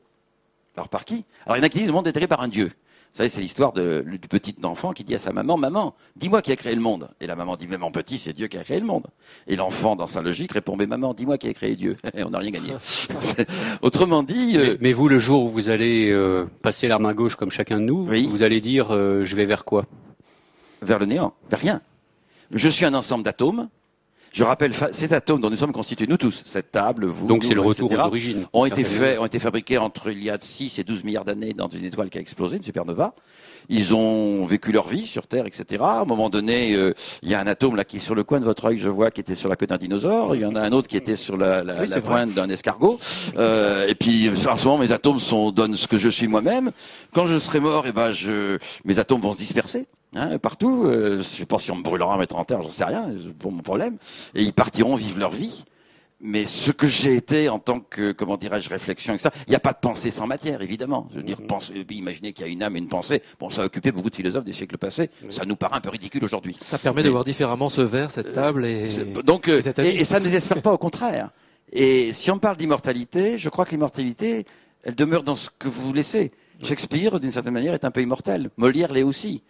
Alors par qui? Alors il y en a qui disent le monde a été créé par un dieu. Vous savez, c'est l'histoire du petit enfant qui dit à sa maman, maman, dis-moi qui a créé le monde. Et la maman dit, mais mon petit, c'est Dieu qui a créé le monde. Et l'enfant, dans sa logique, répond, mais maman, dis-moi qui a créé Dieu. on n'a rien gagné. Autrement dit. Euh, mais, vous, le jour où vous allez euh, passer l'arme à gauche comme chacun de nous, vous allez dire, euh, je vais vers quoi? Vers le néant, vers rien. Je suis un ensemble d'atomes je rappelle, ces atomes dont nous sommes constitués, nous tous, cette table, vous, donc c'est le retour aux origines, ont été faits, ont été fabriqués entre il y a 6 et 12 milliards d'années dans une étoile qui a explosé, une supernova. Ils ont vécu leur vie sur Terre, etc. À un moment donné, euh, il y a un atome là qui est sur le coin de votre œil, je vois, qui était sur la queue d'un dinosaure. Il y en a un autre qui était sur la, la, la pointe d'un escargot. Euh, et puis, en ce moment, mes atomes sont, donnent ce que je suis moi-même. Quand je serai mort, et eh ben, je, mes atomes vont se disperser. Hein, partout. Euh, je sais pas si on me brûlera, mettre en terre, j'en sais rien, pour mon problème. Et ils partiront vivre leur vie. Mais ce que j'ai été en tant que, comment dirais-je, réflexion, ça, il n'y a pas de pensée sans matière, évidemment. Je veux dire, mm imaginez qu'il y a une âme et une pensée. Bon, ça a occupé beaucoup de philosophes des siècles passés. Ça nous paraît un peu ridicule aujourd'hui. Ça permet de voir différemment ce verre, cette table et. Donc, euh, et, et, ça ne désespère pas, au contraire. Et si on parle d'immortalité, je crois que l'immortalité, elle demeure dans ce que vous laissez. Shakespeare, d'une certaine manière, est un peu immortel. Molière l'est aussi.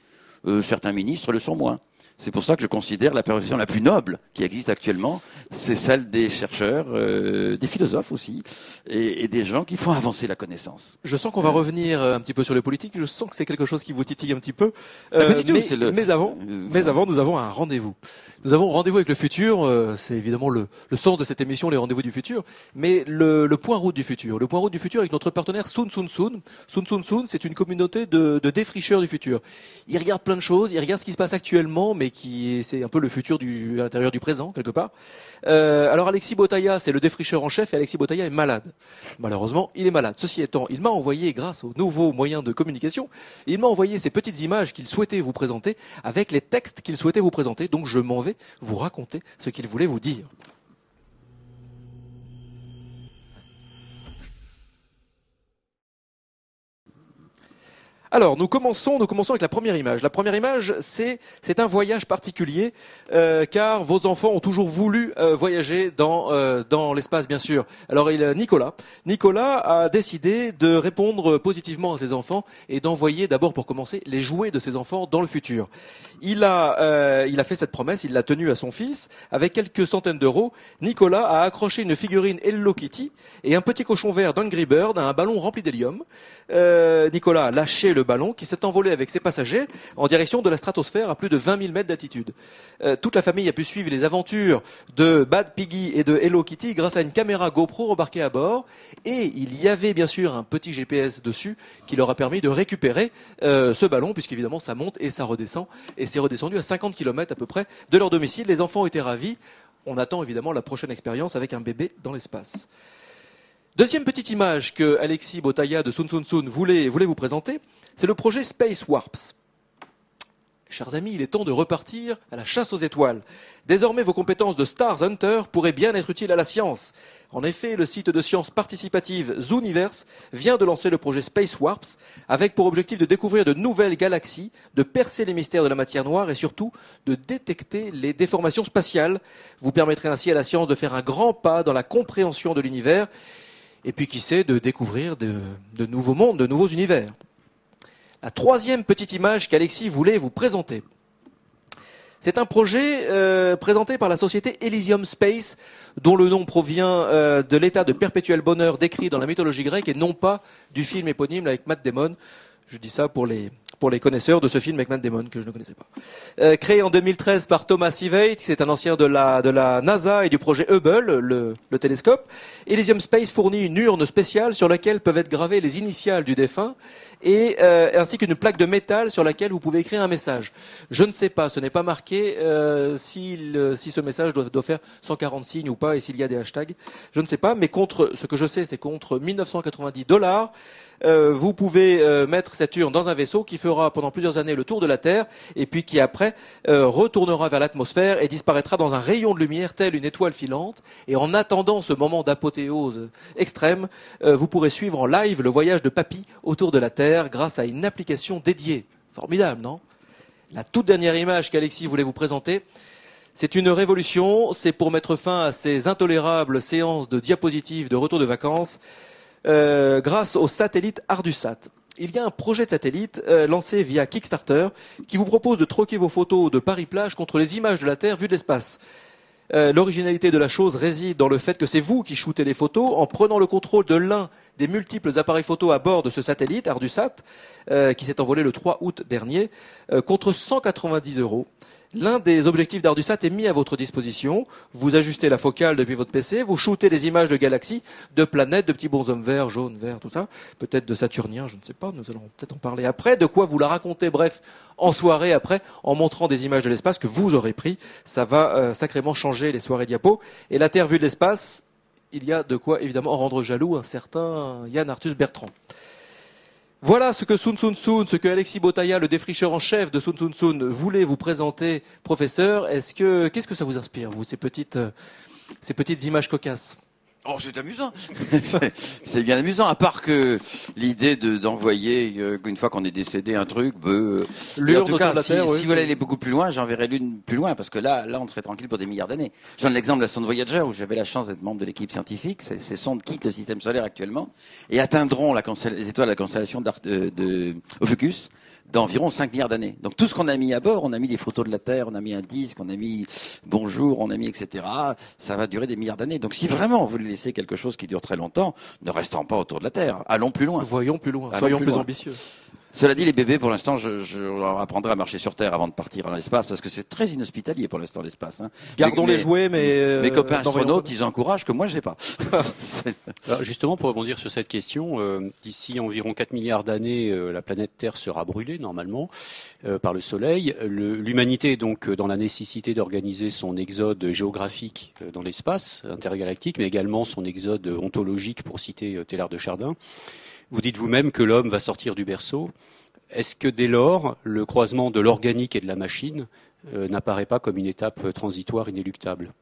Euh, certains ministres le sont moins. C'est pour ça que je considère la profession la plus noble qui existe actuellement, c'est celle des chercheurs, euh, des philosophes aussi, et, et, des gens qui font avancer la connaissance. Je sens qu'on va revenir euh, un petit peu sur le politique. Je sens que c'est quelque chose qui vous titille un petit peu. Euh, mais, le... mais, avant, mais avant, nous avons un rendez-vous. Nous avons rendez-vous avec le futur. Euh, c'est évidemment le, le, sens de cette émission, les rendez-vous du futur. Mais le, le, point route du futur, le point route du futur avec notre partenaire Sun Sun Sun. Sun Sun Sun, c'est une communauté de, de défricheurs du futur. Ils regardent plein de choses, ils regardent ce qui se passe actuellement, mais qui c'est un peu le futur à l'intérieur du présent quelque part. Euh, alors Alexis Botaya, c'est le défricheur en chef et Alexis Botaya est malade. Malheureusement, il est malade. Ceci étant, il m'a envoyé, grâce aux nouveaux moyens de communication, il m'a envoyé ces petites images qu'il souhaitait vous présenter avec les textes qu'il souhaitait vous présenter. Donc je m'en vais vous raconter ce qu'il voulait vous dire. Alors, nous commençons, nous commençons avec la première image. La première image, c'est c'est un voyage particulier, euh, car vos enfants ont toujours voulu euh, voyager dans euh, dans l'espace, bien sûr. Alors, il Nicolas, Nicolas a décidé de répondre positivement à ses enfants et d'envoyer d'abord, pour commencer, les jouets de ses enfants dans le futur. Il a il a fait cette promesse, il l'a tenue à son fils avec quelques centaines d'euros. Nicolas a accroché une figurine Hello Kitty et un petit cochon vert d'Angry Bird à un ballon rempli d'hélium. Nicolas a lâché le ballon qui s'est envolé avec ses passagers en direction de la stratosphère à plus de 20 000 mètres d'altitude. Euh, toute la famille a pu suivre les aventures de Bad Piggy et de Hello Kitty grâce à une caméra GoPro embarquée à bord. Et il y avait bien sûr un petit GPS dessus qui leur a permis de récupérer euh, ce ballon, puisqu'évidemment ça monte et ça redescend. Et c'est redescendu à 50 km à peu près de leur domicile. Les enfants étaient ravis. On attend évidemment la prochaine expérience avec un bébé dans l'espace. Deuxième petite image que Alexis Botaya de Sun Sun Sun voulait, vous présenter, c'est le projet Space Warps. Chers amis, il est temps de repartir à la chasse aux étoiles. Désormais, vos compétences de Stars Hunter pourraient bien être utiles à la science. En effet, le site de science participative Zooniverse vient de lancer le projet Space Warps avec pour objectif de découvrir de nouvelles galaxies, de percer les mystères de la matière noire et surtout de détecter les déformations spatiales. Vous permettrez ainsi à la science de faire un grand pas dans la compréhension de l'univers et puis qui sait de découvrir de, nouveaux mondes, de nouveaux univers la troisième petite image qu'Alexis voulait vous présenter. C'est un projet euh, présenté par la société Elysium Space, dont le nom provient euh, de l'état de perpétuel bonheur décrit dans la mythologie grecque et non pas du film éponyme avec Matt Damon. Je dis ça pour les pour les connaisseurs de ce film avec Matt que je ne connaissais pas. Euh, créé en 2013 par Thomas Sivate, c'est un ancien de la, de la NASA et du projet Hubble, le, le télescope. Elysium Space fournit une urne spéciale sur laquelle peuvent être gravées les initiales du défunt et euh, ainsi qu'une plaque de métal sur laquelle vous pouvez écrire un message. Je ne sais pas, ce n'est pas marqué euh, si, si ce message doit, doit, faire 140 signes ou pas et s'il y a des hashtags. Je ne sais pas, mais contre ce que je sais, c'est contre 1990 dollars. Euh, vous pouvez euh, mettre cette urne dans un vaisseau qui fera pendant plusieurs années le tour de la Terre et puis qui après euh, retournera vers l'atmosphère et disparaîtra dans un rayon de lumière tel une étoile filante. Et en attendant ce moment d'apothéose extrême, vous pourrez suivre en live le voyage de Papy autour de la Terre grâce à une application dédiée. Formidable, non? La toute dernière image qu'Alexis voulait vous présenter, c'est une révolution, c'est pour mettre fin à ces intolérables séances de diapositives de retour de vacances. Euh, grâce au satellite Ardusat. Il y a un projet de satellite euh, lancé via Kickstarter qui vous propose de troquer vos photos de Paris-Plage contre les images de la Terre vues de l'espace. Euh, l'originalité de la chose réside dans le fait que c'est vous qui shootez les photos en prenant le contrôle de l'un des multiples appareils photo à bord de ce satellite, Ardusat, qui s'est envolé le 3 août dernier, contre 190 euros. L'un des objectifs d'Ardusat est mis à votre disposition. Vous ajustez la focale depuis votre PC, vous shootez des images de galaxies, de planètes, de petits bonshommes verts, jaunes, verts, tout ça. Peut-être de Saturniens, je ne sais pas, nous allons peut-être en parler après. De quoi vous la racontez, bref, en soirée après, en montrant des images de l'espace que vous aurez pris. Ça va euh, sacrément changer les soirées diapos. Et la Terre vue de l'espace, il y a de quoi évidemment rendre jaloux un certain Yann Arthus Bertrand. Voilà ce que Sun Sun Sun, ce que Alexis Botaya, le défricheur en chef de Sun Sun Sun, voulait vous présenter, professeur. Est-ce que, qu'est-ce que ça vous inspire, vous, ces petites, euh, ces petites images cocasses? Oh, c'est amusant. c'est bien amusant. À part que l'idée de, d'envoyer euh, une fois qu'on est décédé un truc, euh, en tout cas, si, si vous voulez aller beaucoup plus loin, j'enverrai l'une plus loin parce que là, là, on serait tranquille pour des milliards d'années. J'ai un exemple de la sonde Voyager où j'avais la chance d'être membre de l'équipe scientifique. Ces, ces sondes quittent le système solaire actuellement et atteindront la les étoiles de la constellation de, de Ophiuchus d'environ 5 milliards d'années. Donc tout ce qu'on a mis à bord, on a mis des photos de la Terre, on a mis un disque, on a mis bonjour, on a mis etc. Ça va durer des milliards d'années. Donc si vraiment vous voulez laisser quelque chose qui dure très longtemps, ne restons pas autour de la Terre. Allons plus loin. Voyons plus loin. Soyons plus, ambitieux. Cela dit, les bébés, pour l'instant, je, je leur apprendrai à marcher sur Terre avant de partir dans l'espace, parce que c'est très inhospitalier pour l'instant l'espace. Hein. Gardons Mais- les jouets, mais euh, Mes copains astronautes, ils encouragent que moi je sais pas. Alors, justement, pour rebondir sur cette question, euh, d'ici environ 4 milliards d'années, euh, la planète Terre sera brûlée normalement euh, par le Soleil. Le- L'humanité est donc euh, dans la nécessité d'organiser son exode géographique euh, dans l'espace intergalactique, mais également son exode ontologique, pour citer euh, Teilhard de Chardin. Vous dites vous-même que l'homme va sortir du berceau. Est-ce que dès lors, le croisement de l'organique et de la machine euh, n'apparaît pas comme une étape euh, transitoire inéluctable?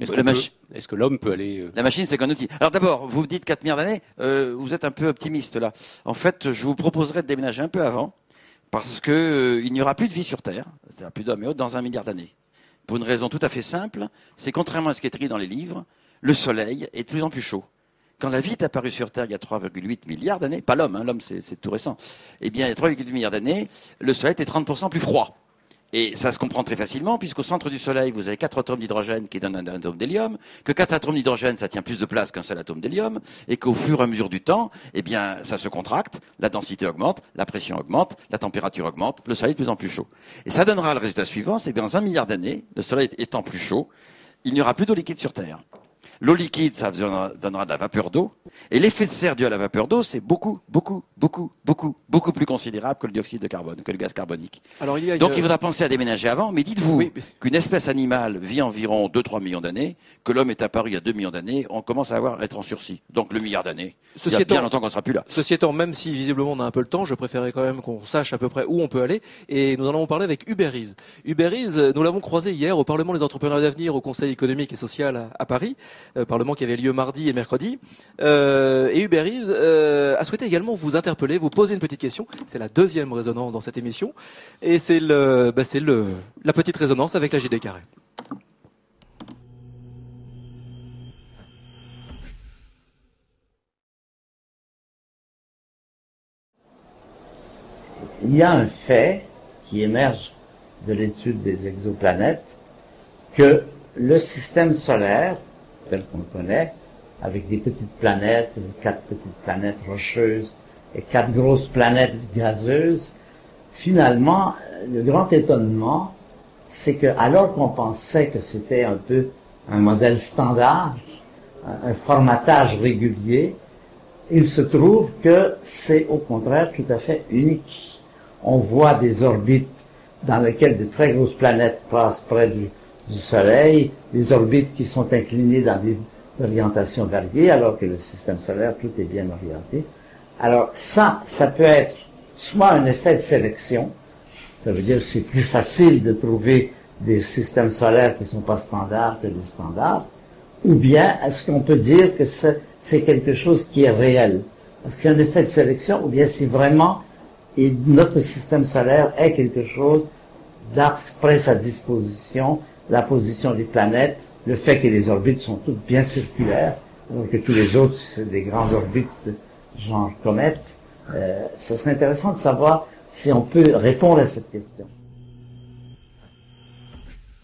Est-ce La qu'on peut- machi- est-ce que l'homme peut aller euh, La machine, c'est qu'un outil. Alors d'abord, vous me dites 4 milliards d'années, euh, vous êtes un peu optimiste là. En fait, je vous proposerais de déménager un peu avant, parce que euh, il n'y aura plus de vie sur Terre, c'est-à-dire plus d'hommes et autres, dans un milliard d'années. Pour une raison tout à fait simple, c'est contrairement à ce qui est écrit dans les livres, le Soleil est de plus en plus chaud. Quand la vie est apparue sur Terre il y a 3,8 milliards d'années, pas l'homme, hein, l'homme c'est tout récent, eh bien il y a 3,8 milliards d'années, le Soleil était 30% plus froid. Et ça se comprend très facilement, puisqu'au centre du Soleil, vous avez quatre atomes d'hydrogène qui donnent un atome d'hélium, que quatre atomes d'hydrogène, ça tient plus de place qu'un seul atome d'hélium, et qu'au fur et à mesure du temps, eh bien, ça se contracte, la densité augmente, la pression augmente, la température augmente, le Soleil est de plus en plus chaud. Et ça donnera le résultat suivant, c'est que dans un milliard d'années, le Soleil étant plus chaud, il n'y aura plus d'eau liquide sur Terre. L'eau liquide, ça donnera de la vapeur d'eau. Et l'effet de serre dû à la vapeur d'eau, c'est beaucoup, beaucoup, beaucoup, beaucoup, beaucoup plus considérable que le dioxyde de carbone, que le gaz carbonique. Alors il y a Donc une- il faudra penser à déménager avant, mais dites-vous Oui, mais- qu'une espèce animale vit environ 2-3 millions d'années, que l'homme est apparu il y a 2 millions d'années, on commence à avoir, être en sursis. Donc le milliard d'années, il y a étant- bien longtemps qu'on sera plus là. Ceci étant, même si visiblement on a un peu le temps, je préférais quand même qu'on sache à peu près où on peut aller. Et nous en avons parlé avec Uber Eats. Uber Eats, euh, nous l'avons croisé hier au Parlement des entrepreneurs d'avenir, au Conseil économique et social à, à Paris, Parlement qui avait lieu mardi et mercredi. Euh, et Uber Eats euh, a souhaité également vous interpeller, vous poser une petite question. C'est la deuxième résonance dans cette émission. Et c'est bah, la petite résonance avec la JD Carré. il y a un fait qui émerge de l'étude des exoplanètes que le système solaire, tel qu'on le connaît, avec des petites planètes, quatre petites planètes rocheuses et quatre grosses planètes gazeuses, finalement, le grand étonnement, c'est que alors qu'on pensait que c'était un peu un modèle standard, un, un formatage régulier, il se trouve que c'est au contraire tout à fait unique. On voit des orbites dans lesquelles de très grosses planètes passent près du, du Soleil, des orbites qui sont inclinées dans des orientations variées, alors que le système solaire, tout est bien orienté. Alors ça, ça peut être soit un effet de sélection, ça veut dire que c'est plus facile de trouver des systèmes solaires qui ne sont pas standards que des standards, ou bien est-ce qu'on peut dire que c'est quelque chose qui est réel? Est-ce que c'est un effet de sélection, ou bien c'est vraiment, notre système solaire est quelque chose d'après sa disposition, la position des planètes, le fait que les orbites sont toutes bien circulaires, alors que tous les autres, c'est des grandes orbites genre comètes. Euh, ce serait intéressant de savoir si on peut répondre à cette question.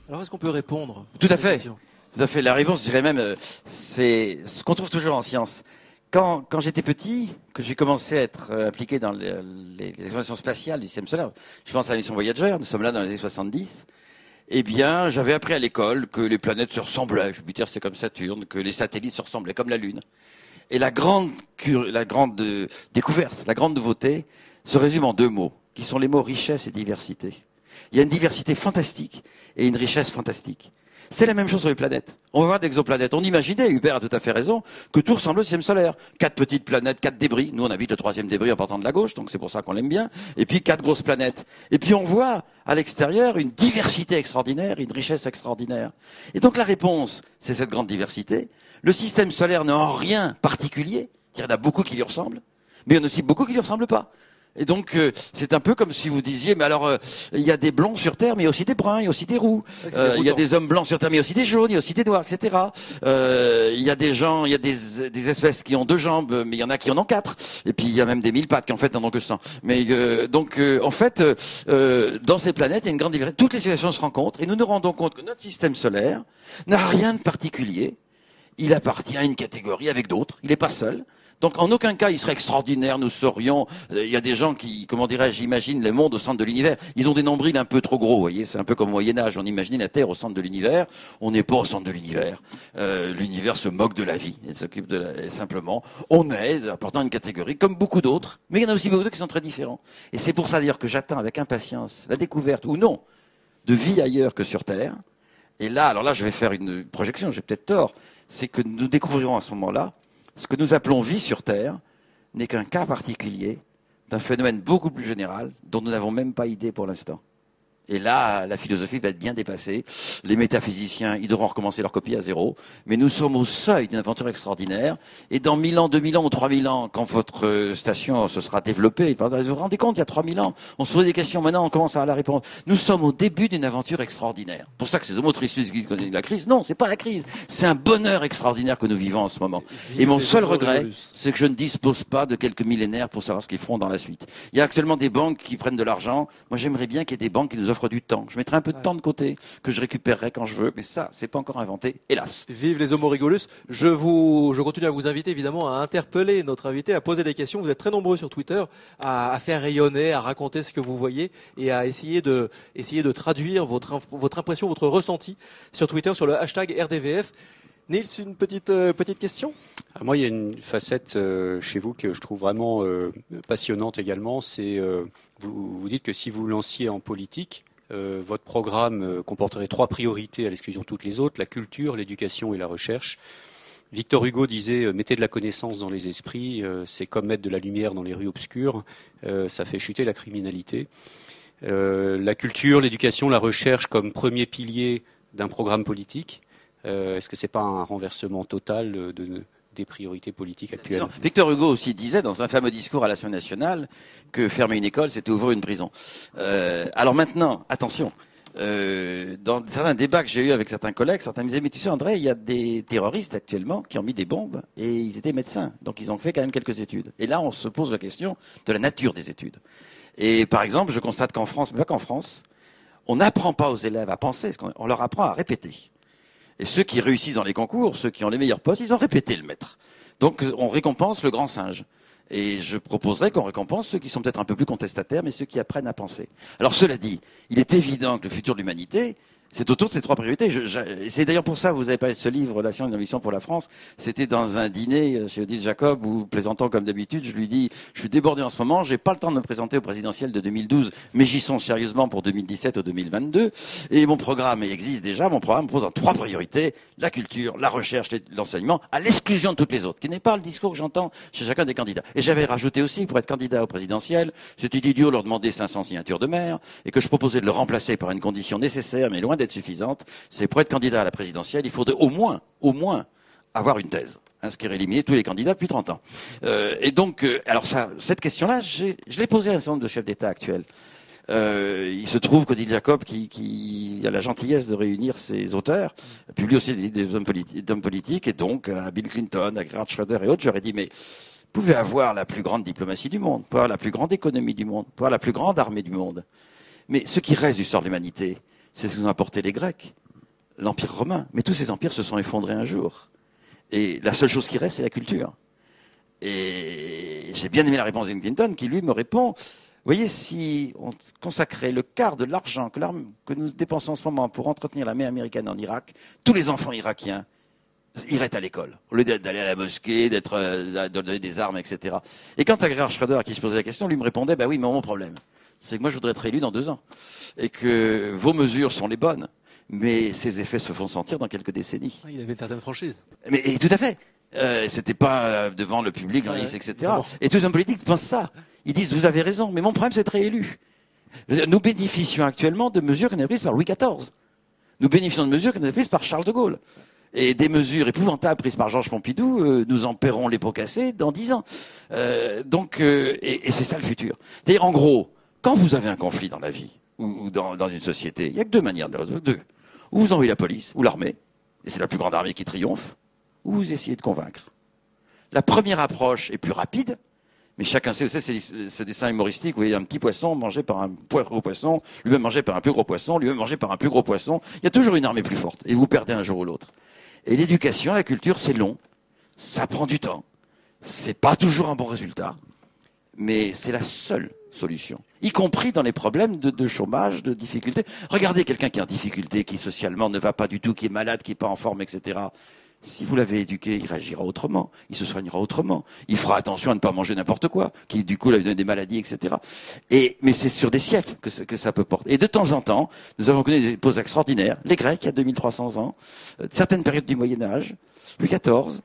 Alors est-ce qu'on peut répondre Tout à fait. question? Tout à fait. La réponse, je dirais même, euh, c'est ce qu'on trouve toujours en science. Quand, quand j'étais petit, que j'ai commencé à être euh, impliqué dans les, les, les explorations spatiales du système solaire, je pense à la mission Voyager, nous sommes là dans les années 70, eh bien, j'avais appris à l'école que les planètes se ressemblaient. Jupiter, c'est comme Saturne, que les satellites se ressemblaient comme la Lune. Et la grande, la grande euh, découverte, la grande nouveauté, se résume en deux mots, qui sont les mots richesse et diversité. Il y a une diversité fantastique et une richesse fantastique. C'est la même chose sur les planètes. On va voir d'exoplanètes. On imaginait, Hubert a tout à fait raison, que tout ressemble au système solaire. Quatre petites planètes, quatre débris. Nous, on habite le troisième débris en partant de la gauche, donc c'est pour ça qu'on l'aime bien. Et puis quatre grosses planètes. Et puis on voit à l'extérieur une diversité extraordinaire, une richesse extraordinaire. Et donc la réponse, c'est cette grande diversité. Le système solaire n'a en rien particulier. Il y en a beaucoup qui lui ressemblent, mais il y en a aussi beaucoup qui lui ressemblent pas. Et donc, euh, c'est un peu comme si vous disiez, mais alors, euh, il y a des blonds sur Terre, mais il y a aussi des bruns, il y a aussi des roux. Euh, il y a des hommes blancs sur Terre, mais il y a aussi des jaunes, il y a aussi des noirs, etc. Euh, il y a des gens, il y a des, des espèces qui ont deux jambes, mais il y en a qui en ont quatre. Et puis, il y a même des mille pattes qui, en fait, n'en ont que 100. Mais euh, donc, euh, en fait, euh, euh, dans ces planètes, il y a une grande diversité. Toutes les civilisations se rencontrent, et nous nous rendons compte que notre système solaire n'a rien de particulier. il appartient à une catégorie avec d'autres. Il n'est pas seul. Donc en aucun cas il serait extraordinaire, nous serions. euh, Il y a des gens qui, comment dirais-je, imaginent le monde au centre de l'univers. Ils ont des nombrils un peu trop gros, vous voyez. C'est un peu comme au Moyen Âge. On imagine la Terre au centre de l'univers. On n'est pas au centre de l'univers. Euh, l'univers se moque de la vie. Il s'occupe de simplement. On est appartenant à une catégorie comme beaucoup d'autres. Mais il y en a aussi beaucoup d'autres qui sont très différents. Et c'est pour ça d'ailleurs que j'attends avec impatience la découverte ou non de vie ailleurs que sur Terre. Et là, alors là, je vais faire une projection. J'ai peut-être tort. C'est que nous découvrirons à ce moment-là ce que nous appelons vie sur Terre n'est qu'un cas particulier d'un phénomène beaucoup plus général dont nous n'avons même pas idée pour l'instant. Et là, la philosophie va être bien dépassée. Les métaphysiciens, ils devront recommencer leur copie à zéro. Mais nous sommes au seuil d'une aventure extraordinaire. Et dans 1000 ans, 2000 ans ou 3000 ans, quand votre station se sera développée, vous vous rendez compte, il y a 3000 ans, on se posait des questions, maintenant on commence à la répondre. Nous sommes au début d'une aventure extraordinaire. Pour ça que ces homotrices qui connaissent la crise, non, c'est pas la crise. C'est un bonheur extraordinaire que nous vivons en ce moment. Et mon seul regret, c'est que je ne dispose pas de quelques millénaires pour savoir ce qu'ils feront dans la suite. Il y a actuellement des banques qui prennent de l'argent. Moi, j'aimerais bien qu'il y ait des banques qui nous offrent du temps. Je mettrai un peu de temps de côté, que je récupérerai quand je veux, mais ça, c'est pas encore inventé, hélas. Vive les homo rigolus. Je vous, je continue à vous inviter évidemment à interpeller notre invité, à poser des questions. Vous êtes très nombreux sur Twitter à, à faire rayonner, à raconter ce que vous voyez et à essayer de, essayer de traduire votre, votre impression, votre ressenti sur Twitter sur le hashtag RDVF. Nils, une petite, euh, petite question? Alors moi, il y a une facette euh, chez vous que je trouve vraiment euh, passionnante également. C'est vous, vous dites que si vous lanciez en politique, votre programme comporterait trois priorités à l'exclusion de toutes les autres la culture, l'éducation et la recherche. Victor Hugo disait mettez de la connaissance dans les esprits, c'est comme mettre de la lumière dans les rues obscures, ça fait chuter la criminalité. La culture, l'éducation, la recherche comme premier pilier d'un programme politique. Euh, Est-ce que c'est pas un renversement total de, des priorités politiques actuelles? Non, Victor Hugo aussi disait dans un fameux discours à l'Assemblée nationale que fermer une école, c'était ouvrir une prison. Euh, alors maintenant, attention. Euh, dans certains débats que j'ai eus avec certains collègues, certains me disaient mais tu sais André, il y a des terroristes actuellement qui ont mis des bombes et ils étaient médecins, donc ils ont fait quand même quelques études. Et là, on se pose la question de la nature des études. Et par exemple, je constate qu'en France, mais pas qu'en France, on n'apprend pas aux élèves à penser, on leur apprend à répéter. Et ceux qui réussissent dans les concours, ceux qui ont les meilleurs postes, ils ont répété le maître. Donc euh, on récompense le grand singe. Et je proposerais qu'on récompense ceux qui sont peut-être un peu plus contestataires, mais ceux qui apprennent à penser. Alors cela dit, il est évident que le futur de l'humanité, c'est autour de ces trois priorités. Je- je- c'est d'ailleurs pour ça que vous avez parlé de ce livre, La science et l'ambition pour la France. C'était dans un dîner euh, chez Odile Jacob où, plaisantant comme d'habitude, je lui dis, je suis débordé en ce moment, j'ai pas le temps de me présenter au présidentiel de 2012, mais j'y songe sérieusement pour 2017 ou 2022. Et mon programme existe déjà. Mon programme pose en trois priorités la culture, la recherche, l'enseignement, à l'exclusion de toutes les autres, qui n'est pas le discours que j'entends chez chacun des candidats. Et j'avais rajouté aussi, pour être candidat au présidentiel, c'était idiot leur demander 500 signatures de maire, et que je proposais de le remplacer par une condition nécessaire, mais loin d'être suffisante. C'est pour être candidat à la présidentielle, il faudrait au moins, au moins, avoir une thèse. Hein, ce qui aurait éliminé tous les candidats depuis 30 ans. Euh, et donc, euh, alors cette question-là, je l'ai posée à un certain nombre de chefs d'État actuels. Euh, il se trouve qu'Odile Jacob, qui, a la gentillesse de réunir ses auteurs, publie aussi des, des hommes, politiques, et donc à Bill Clinton, à Gerhard Schröder et autres, j'aurais dit, mais vous pouvez avoir la plus grande diplomatie du monde, vous la plus grande économie du monde, vous la plus grande armée du monde. Mais ce qui reste du sort de l'humanité, c'est ce que nous ont apporté les Grecs, l'Empire romain. Mais tous ces empires se sont effondrés un jour. Et la seule chose qui reste, c'est la culture. Et j'ai bien aimé la réponse de Clinton qui, lui, me répond, vous voyez, si on consacrait le quart de l'argent que, nous dépensons en ce moment pour entretenir l'armée américaine en Irak, tous les enfants irakiens iraient à l'école, au lieu d'aller à la mosquée, d'être, euh, de donner des armes, etc. Et quant à Gerhard Schröder, à qui je posais la question, lui me répondait, bah oui, mais mon problème, c'est que moi je voudrais être élu dans deux ans. Et que vos mesures sont les bonnes, mais ces effets se font sentir dans quelques décennies. Il avait une certaine franchise. Mais et tout à fait. Euh, C'était pas euh, devant le public, Ouais, etc. Et tous les hommes politiques pensent ça. Ils disent vous avez raison, mais mon problème c'est veux dire, Nous bénéficions actuellement de mesures qui ont été prises par Louis XIV. Nous bénéficions de mesures qui ont été prises par Charles de Gaulle. Et des mesures épouvantables prises par Georges Pompidou, euh, nous en paierons les pots cassés dans dix ans. Euh, donc, et, et c'est ça le futur. C'est-à-dire, en gros, quand vous avez un conflit dans la vie ou, dans, une société, il y a que deux manières de résoudre. Deux. Ou vous envoyez la police ou l'armée, et c'est la plus grande armée qui triomphe, ou vous essayez de convaincre. La première approche est plus rapide, mais chacun sait, c'est ce dessin humoristique où il y a un petit poisson mangé par un gros poisson, lui-même mangé par un plus gros poisson, lui-même mangé par un plus gros poisson. Il y a toujours une armée plus forte, et vous perdez un jour ou l'autre. Et l'éducation, la culture, c'est long. Ça prend du temps. C'est pas toujours un bon résultat. Mais c'est la seule solution. Y compris dans les problèmes de, chômage, de difficultés. Regardez quelqu'un qui est en difficulté, qui socialement ne va pas du tout, qui est malade, qui est pas en forme, etc. Si vous l'avez éduqué, il réagira autrement, il se soignera autrement, il fera attention à ne pas manger n'importe quoi, qui du coup lui donne des maladies, etc. Et mais c'est sur des siècles que, que ça peut porter. Et de temps en temps, nous avons connu des pauses extraordinaires. Les Grecs, il y a 2300 ans, euh, certaines périodes du Moyen Âge, Louis XIV,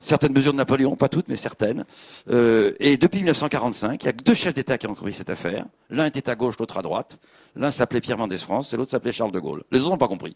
certaines mesures de Napoléon, pas toutes, mais certaines. Euh, et depuis 1945, il y a deux chefs d'État qui ont compris cette affaire. L'un était à gauche, l'autre à droite. L'un s'appelait Pierre Mendès France et l'autre s'appelait Charles de Gaulle. Les autres n'ont pas compris.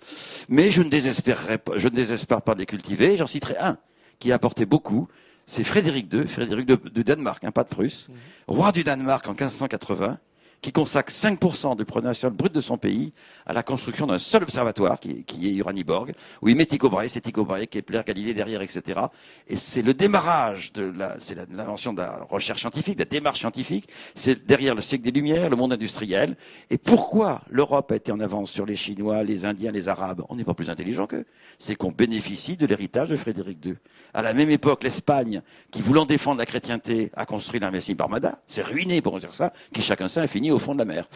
Mais je ne pas, je ne désespère pas de les cultiver. J'en citerai un qui a apporté beaucoup. C'est Frédéric II, Frédéric II de Danemark, hein, pas de Prusse, roi du Danemark en 1580, qui consacre 5% du produit national brut de son pays à la construction d'un seul observatoire, qui, qui est Uraniborg, où il met Tycho Brahe, c'est Tycho Brahe, Kepler, Galilée derrière, etc. Et c'est le démarrage de la, c'est l'invention de la recherche scientifique, de la démarche scientifique, c'est derrière le siècle des Lumières, le monde industriel. Et pourquoi l'Europe a été en avance sur les Chinois, les Indiens, les Arabes? On n'est pas plus intelligent qu'eux. C'est qu'on bénéficie de l'héritage de Frédéric II. À la même époque, l'Espagne, qui voulant défendre la chrétienté, a construit l'investi Barmada, c'est ruiné pour dire ça, qui chacun sait a fini au fond de la mer.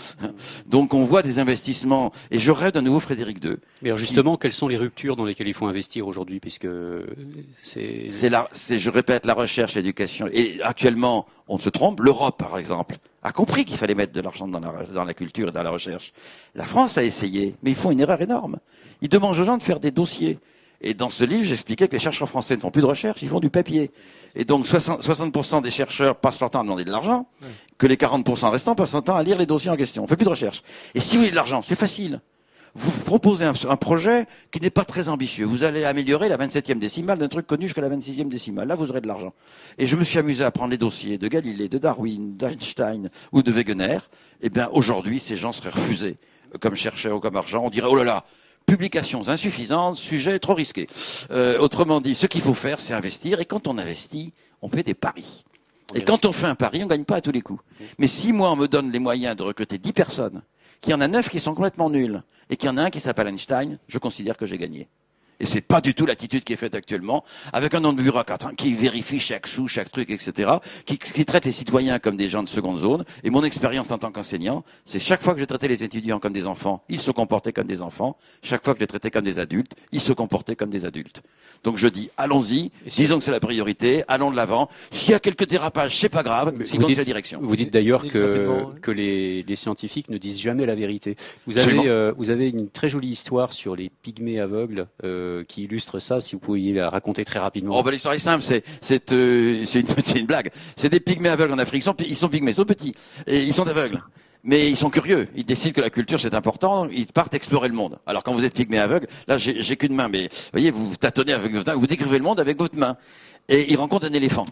Donc on voit des investissements, et je rêve d'un nouveau Frédéric II. Mais alors justement, quelles sont les ruptures dans lesquelles il faut investir aujourd'hui, puisque c'est... C'est la, c'est, je répète, la recherche, l'éducation. Et actuellement, on se trompe. L'Europe, par exemple, a compris qu'il fallait mettre de l'argent dans la, dans la culture et dans la recherche. La France a essayé, mais ils font une erreur énorme. Ils demandent aux gens de faire des dossiers. Et dans ce livre, j'expliquais que les chercheurs français ne font plus de recherche, ils font du papier. Et donc 60%, 60 des chercheurs passent leur temps à demander de l'argent, que les 40% restants passent leur temps à lire les dossiers en question. On fait plus de recherche. Et si vous voulez de l'argent, c'est facile. Vous proposez un, un projet qui n'est pas très ambitieux. Vous allez améliorer la 27e décimale d'un truc connu jusqu'à la 26e décimale. Là, vous aurez de l'argent. Et je me suis amusé à prendre les dossiers de Galilée, de Darwin, d'Einstein ou de Wegener. Eh bien, aujourd'hui, ces gens seraient refusés comme chercheurs ou comme argent. On dirait, oh là là, publications insuffisantes, sujet trop risqué. Euh, autrement dit, ce qu'il faut faire, c'est investir. Et quand on investit, on fait des paris. Et quand on fait un pari, on gagne pas à tous les coups. Mais si moi, on me donne les moyens de recruter 10 personnes, qu'il y en a 9 qui sont complètement nuls, et qu'il y en a un qui s'appelle Einstein, je considère que j'ai gagné. Et c'est pas du tout l'attitude qui est faite actuellement, avec un nombre de bureaucrates hein, qui vérifie chaque sou, chaque truc, etc., qui, qui traite les citoyens comme des gens de seconde zone. Et mon expérience en tant qu'enseignant, c'est chaque fois que j'ai traité les étudiants comme des enfants, ils se comportaient comme des enfants. Chaque fois que je les traitais comme des adultes, ils se comportaient comme des adultes. Donc je dis, allons-y, disons que c'est la priorité, allons de l'avant. S'il y a quelques dérapages, c'est pas grave, dans dites- la direction. Vous dites d'ailleurs que, les, les scientifiques ne disent jamais la vérité. Vous Absolument. avez, euh, vous avez une très jolie histoire sur les pygmées aveugles euh, qui illustre ça, si vous pouviez la raconter très rapidement. Oh, ben, l'histoire est simple, c'est, c'est, euh, une, une blague. C'est des pygmées aveugles en Afrique. Ils sont, pygmées, ils sont petits. Et ils sont aveugles. Mais ils sont curieux. Ils décident que la culture c'est important. Ils partent explorer le monde. Alors quand vous êtes pygmée aveugle, là j'ai, qu'une main, mais vous voyez, vous tâtonnez avec votre main, vous décrivez le monde avec votre main. Et ils rencontrent un éléphant.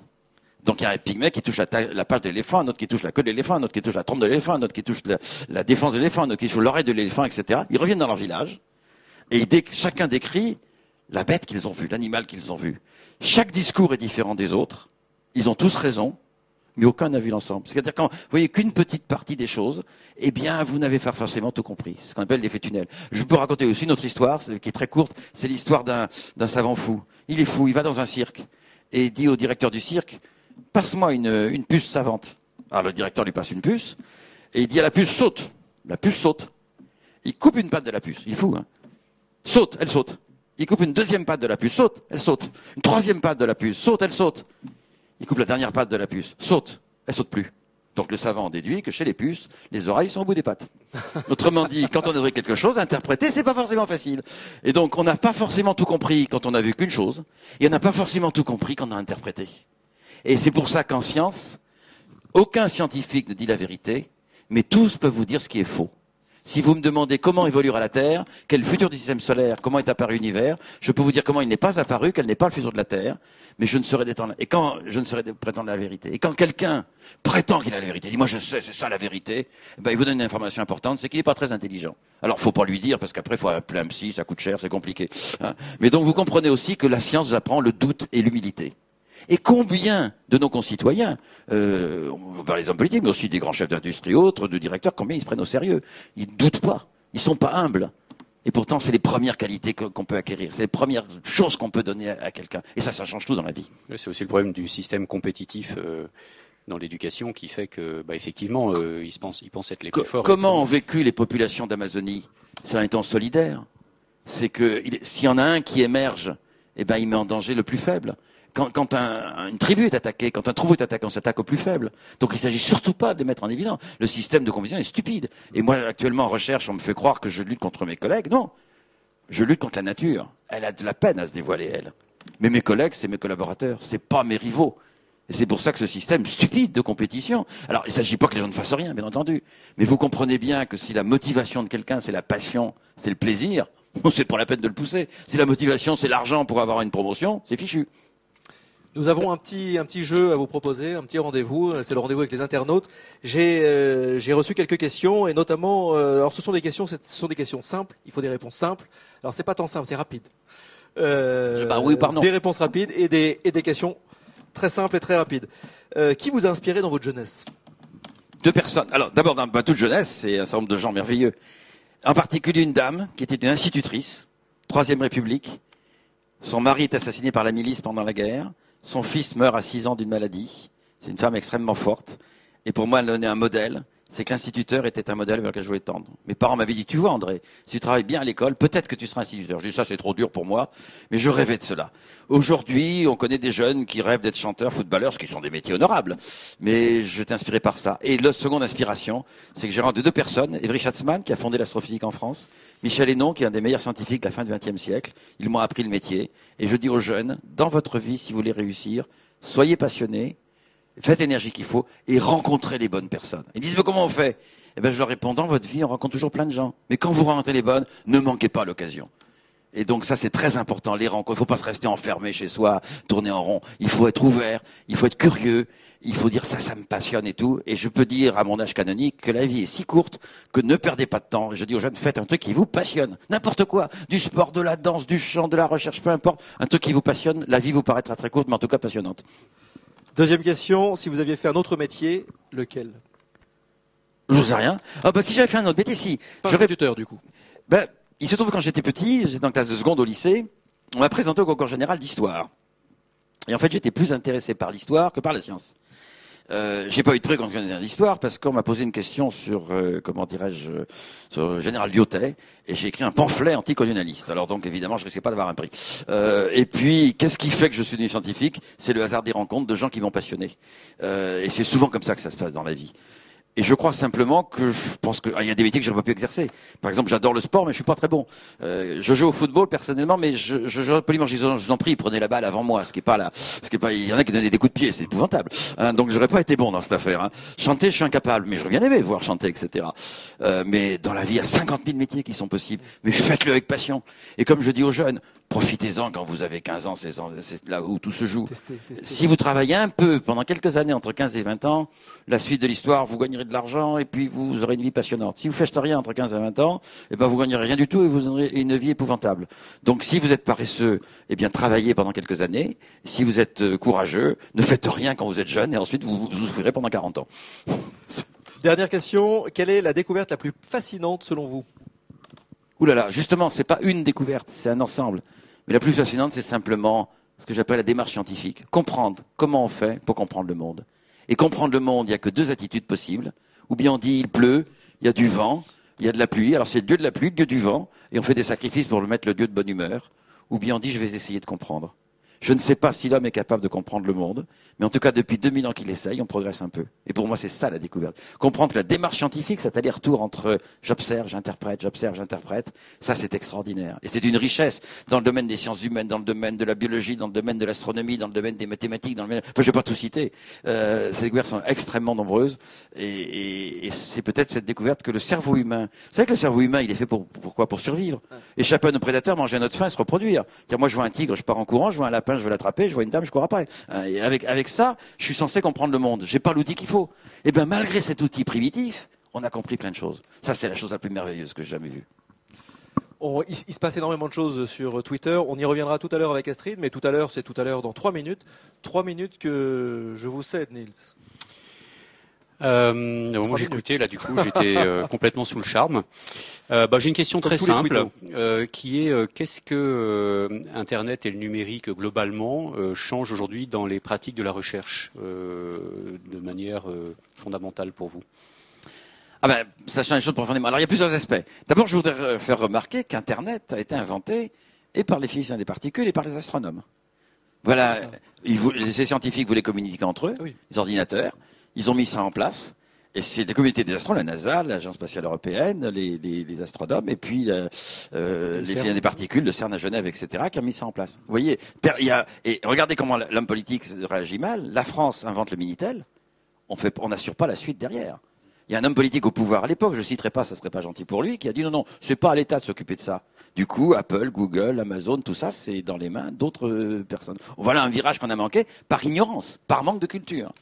Donc il y a un pygmée qui touche la, page de l'éléphant, un autre qui touche la queue de l'éléphant, un autre qui touche la trompe de l'éléphant, un autre qui touche la, défense de l'éléphant, un autre qui touche l'oreille de l'éléphant, etc. Ils reviennent dans leur village et chacun décrit la bête qu'ils ont vue, l'animal qu'ils ont vu. Chaque discours est différent des autres. Ils ont tous raison, mais aucun n'a vu l'ensemble. C'est-à-dire quand vous voyez qu'une petite partie des choses, eh bien, vous n'avez pas forcément tout compris. C'est ce qu'on appelle l'effet tunnel. Je peux raconter aussi une autre histoire, qui est très courte. C'est l'histoire d'un, savant fou. Il est fou, il va dans un cirque et dit au directeur du cirque, passe-moi une, une puce savante. Alors le directeur lui passe une puce et il dit à la puce, saute. La puce saute. Il coupe une patte de la puce. Il est fou, hein. Saute, elle saute. Il coupe une deuxième patte de la puce, saute, elle saute. Une troisième patte de la puce, saute, elle saute. Il coupe la dernière patte de la puce, saute, elle saute plus. Donc le savant en déduit que chez les puces, les oreilles sont au bout des pattes. Autrement dit, quand on ouvre quelque chose, interpréter, c'est pas forcément facile. Et donc on n'a pas forcément tout compris quand on a vu qu'une chose, et on n'a pas forcément tout compris quand on a interprété. Et c'est pour ça qu'en science, aucun scientifique ne dit la vérité, mais tous peuvent vous dire ce qui est faux. Si vous me demandez comment évoluera la Terre, quel futur du système solaire, comment est apparu l'univers, je peux vous dire comment il n'est pas apparu, quel n'est pas le futur de la Terre, mais je ne saurais détendre, et quand je ne saurais prétendre la vérité. Et quand quelqu'un prétend qu'il a la vérité, dit moi je sais, c'est ça la vérité, eh ben, il vous donne une information importante, c'est qu'il n'est pas très intelligent. Alors faut pas lui dire, parce qu'après faut appeler un psy, ça coûte cher, c'est compliqué. hein. Mais donc vous comprenez aussi que la science vous apprend le doute et l'humilité. Et combien de nos concitoyens, euh, on parle des hommes politiques, mais aussi des grands chefs d'industrie, autres, de directeurs, combien ils se prennent au sérieux? Ils ne doutent pas, ils sont pas humbles. Et pourtant, c'est les premières qualités qu'on peut acquérir. C'est les premières choses qu'on peut donner à, quelqu'un. Et ça, ça change tout dans la vie. C'est aussi le problème du système compétitif euh, dans l'éducation qui fait que, bah, effectivement, euh, ils, se pensent, ils pensent être les plus forts. comment ont vécu les populations d'Amazonie C'est en étant solidaires? C'est que il- s'il y en a un qui émerge, eh ben, il met en danger le plus faible. Quand, un- une tribu est attaquée, quand un troupeau est attaqué, on s'attaque au plus faible. Donc il s'agit surtout pas de les mettre en évidence. Le système de compétition est stupide. Et moi, actuellement, en recherche, on me fait croire que je lutte contre mes collègues. Non. Je lutte contre la nature. Elle a de la peine à se dévoiler, elle. Mais mes collègues, c'est mes collaborateurs. C'est pas mes rivaux. Et c'est pour ça que ce système stupide de compétition. Alors, il ne s'agit pas que les gens ne fassent rien, bien entendu. Mais vous comprenez bien que si la motivation de quelqu'un, c'est la passion, c'est le plaisir, c'est pas la peine de le pousser. Si la motivation, c'est l'argent pour avoir une promotion, c'est fichu. Nous avons un petit, un petit jeu à vous proposer, un petit rendez-vous. C'est le rendez-vous avec les internautes. J'ai euh, j'ai reçu quelques questions et notamment, euh, alors ce sont des questions, ce sont des questions simples. Il faut des réponses simples. Alors c'est pas tant simple, c'est rapide. Euh, Bah oui ou par non. Des réponses rapides et des, et des questions très simples et très rapides. Euh, qui vous a inspiré dans votre jeunesse? Deux personnes. Alors, d'abord, dans ma toute jeunesse, c'est un certain nombre de gens merveilleux. En particulier une dame qui était une institutrice, Troisième République. Son mari est assassiné par la milice pendant la guerre. Son fils meurt à 6 ans d'une maladie. C'est une femme extrêmement forte. Et pour moi, elle donnait un modèle. C'est que l'instituteur était un modèle vers lequel je voulais tendre. Mes parents m'avaient dit, tu vois, André, si tu travailles bien à l'école, peut-être que tu seras instituteur. J'ai dit, ça, c'est trop dur pour moi. Mais je rêvais de cela. Aujourd'hui, on connaît des jeunes qui rêvent d'être chanteurs, footballeurs, ce qui sont des métiers honorables. Mais je t'ai inspiré par ça. Et la seconde inspiration, c'est que j'ai rendu deux personnes. Evry Schatzmann, qui a fondé l'astrophysique en France. Michel Hénon, qui est un des meilleurs scientifiques de la fin du XXe siècle. Ils m'ont appris le métier. Et je dis aux jeunes, dans votre vie, si vous voulez réussir, soyez passionnés, faites l'énergie qu'il faut et rencontrez les bonnes personnes. Ils disent, mais comment on fait? Eh ben, je leur réponds, dans votre vie, on rencontre toujours plein de gens. Mais quand vous rencontrez les bonnes, ne manquez pas l'occasion. Et donc ça, c'est très important, les rencontres. Il faut pas se rester enfermé chez soi, tourner en rond. Il faut être ouvert, il faut être curieux, il faut dire ça, ça me passionne et tout. Et je peux dire à mon âge canonique que la vie est si courte que ne perdez pas de temps. Je dis aux jeunes, faites un truc qui vous passionne. N'importe quoi. Du sport, de la danse, du chant, de la recherche, peu importe. Un truc qui vous passionne. La vie vous paraîtra très courte, mais en tout cas passionnante. Deuxième question, si vous aviez fait un autre métier, lequel? Je sais rien. Ah bah si j'avais fait un autre métier, si. Pas J'aurais instituteur du coup. Ben, il se trouve que quand j'étais petit, j'étais en classe de seconde au lycée, on m'a présenté au concours général d'histoire. Et en fait, j'étais plus intéressé par l'histoire que par la science. Euh, j'ai pas eu de général d'histoire parce qu'on m'a posé une question sur, euh, comment dirais-je, euh, sur le général Lyotet, et j'ai écrit un pamphlet anticolonialiste. Alors donc, évidemment, je risquais pas d'avoir un prix. Euh, et puis, qu'est-ce qui fait que je suis devenu scientifique? C'est le hasard des rencontres de gens qui m'ont passionné. Euh, et c'est souvent comme ça que ça se passe dans la vie. Et je crois simplement que je pense qu'il y a des métiers que j'aurais pas pu exercer. Par exemple, j'adore le sport, mais je suis pas très bon. Euh, je joue au football personnellement, mais je, je, je poliment, je je vous en prie, prenez la balle avant moi. Ce qui est pas là, ce qui est pas. Il y en a qui donnaient des coups de pied, c'est épouvantable. Hein, donc j'aurais pas été bon dans cette affaire. Hein. Chanter, je suis incapable, mais j'aurais bien aimé voir chanter, etc. Euh, mais dans la vie, il y a 50 000 métiers qui sont possibles. Mais faites-le avec passion. Et comme je dis aux jeunes, profitez-en quand vous avez 15 ans, 16 ans, c'est là où tout se joue. Testez, testez. Si vous travaillez un peu pendant quelques années, entre 15 et 20 ans, la suite de l'histoire, vous gagnerez de l'argent et puis vous aurez une vie passionnante. Si vous faites rien entre 15 et 20 ans, eh ben vous gagnerez rien du tout et vous aurez une vie épouvantable. Donc si vous êtes paresseux, eh bien travaillez pendant quelques années. Si vous êtes euh, courageux, ne faites rien quand vous êtes jeune et ensuite vous, vous souffrirez pendant 40 ans. Dernière question, quelle est la découverte la plus fascinante selon vous? Ouh là là, justement, c'est pas une découverte, c'est un ensemble. Mais la plus fascinante, c'est simplement ce que j'appelle la démarche scientifique. Comprendre comment on fait pour comprendre le monde. Et comprendre le monde, il n'y a que deux attitudes possibles. Ou bien on dit il pleut, il y a du vent, il y a de la pluie. Alors c'est le dieu de la pluie, le dieu du vent, et on fait des sacrifices pour le mettre le dieu de bonne humeur. Ou bien on dit je vais essayer de comprendre. Je ne sais pas si l'homme est capable de comprendre le monde, mais en tout cas, depuis 2000 ans qu'il essaye, on progresse un peu. Et pour moi, c'est ça la découverte. Comprendre que la démarche scientifique, cet aller-retour entre j'observe, j'interprète, j'observe, j'interprète, ça c'est extraordinaire. Et c'est une richesse dans le domaine des sciences humaines, dans le domaine de la biologie, dans le domaine de l'astronomie, dans le domaine des mathématiques, dans le domaine... Enfin, je vais pas tout citer. Euh, ces découvertes sont extrêmement nombreuses. Et, et- et c'est peut-être cette découverte que le cerveau humain... Vous savez que le cerveau humain, il est fait pour, pourquoi Pour survivre. Échapper à nos prédateurs, manger à notre faim et se reproduire. Tiens, moi, je vois un tigre, je pars en courant, je vois un lapin, je veux l'attraper, je vois une dame, je cours après. Hein, Et avec, ça, je suis censé comprendre le monde. J'ai pas l'outil qu'il faut. Et bien, malgré cet outil primitif, on a compris plein de choses. Ça, c'est la chose la plus merveilleuse que j'ai jamais vue. Il se passe énormément de choses sur Twitter. On y reviendra tout à l'heure avec Astrid, mais tout à l'heure, c'est tout à l'heure dans trois minutes. Trois minutes que je vous cède, Nils. Euh, au moment où j'écoutais, là, du coup, j'étais euh, complètement sous le charme. Euh, bah, J'ai une question Comme très simple, euh, qui est euh, qu'est-ce que euh, Internet et le numérique globalement euh, changent aujourd'hui dans les pratiques de la recherche euh, de manière euh, fondamentale pour vous? Ah ben, ça change les choses profondément. Alors, il y a plusieurs aspects. D'abord, je voudrais faire remarquer qu'Internet a été inventé et par les physiciens des particules et par les astronomes. Voilà, ils les scientifiques voulaient communiquer entre eux, Oui. les ordinateurs, ils ont mis ça en place. Et c'est la communauté des astronomes, la NASA, l'Agence spatiale européenne, les, les, les astronomes, et puis euh, Le les CERN. des particules, le CERN à Genève, etc., qui ont mis ça en place. Vous voyez, per- il y a, et regardez comment l'homme politique réagit mal. La France invente le Minitel, on fait, on n'assure pas la suite derrière. Il y a un homme politique au pouvoir à l'époque, je ne citerai pas, ça serait pas gentil pour lui, qui a dit non, non, c'est pas à l'État de s'occuper de ça. Du coup, Apple, Google, Amazon, tout ça, c'est dans les mains d'autres euh, personnes. Voilà un virage qu'on a manqué par ignorance, par manque de culture.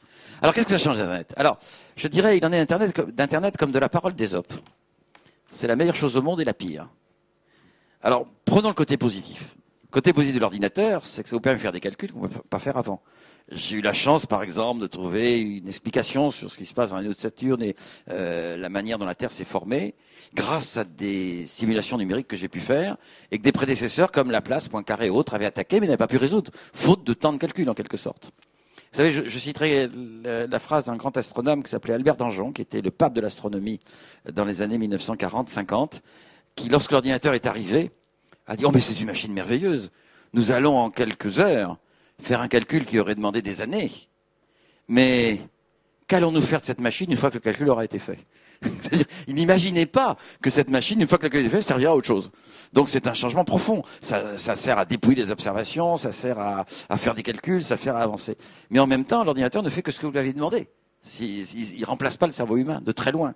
Alors, qu'est-ce que ça change d'Internet Alors, je dirais, il en est d'Internet comme- de la parole d'Ésope. C'est la meilleure chose au monde et la pire. Alors, prenons le côté positif. Le côté positif de l'ordinateur, c'est que ça vous permet de faire des calculs qu'on ne peut pas faire avant. J'ai eu la chance, par exemple, de trouver une explication sur ce qui se passe dans l'anneau de Saturne et euh, la manière dont la Terre s'est formée, grâce à des simulations numériques que j'ai pu faire, et que des prédécesseurs comme Laplace, Poincaré et autres avaient attaqué, mais n'avaient pas pu résoudre, faute de temps de calcul, en quelque sorte. Vous savez, je, citerai la, phrase d'un grand astronome qui s'appelait Albert Danjon, qui était le pape de l'astronomie dans les années 1940-50, qui, lorsque l'ordinateur est arrivé, a dit, oh mais c'est une machine merveilleuse, nous allons en quelques heures faire un calcul qui aurait demandé des années. Mais qu'allons-nous faire de cette machine une fois que le calcul aura été fait? il n'imaginait pas que cette machine, une fois que calcul est fait, servira à autre chose. Donc c'est un changement profond. Ça, ça sert à dépouiller les observations, ça sert à, à faire des calculs, ça sert à avancer. Mais en même temps, l'ordinateur ne fait que ce que vous lui avez demandé. Il ne remplace pas le cerveau humain, de très loin.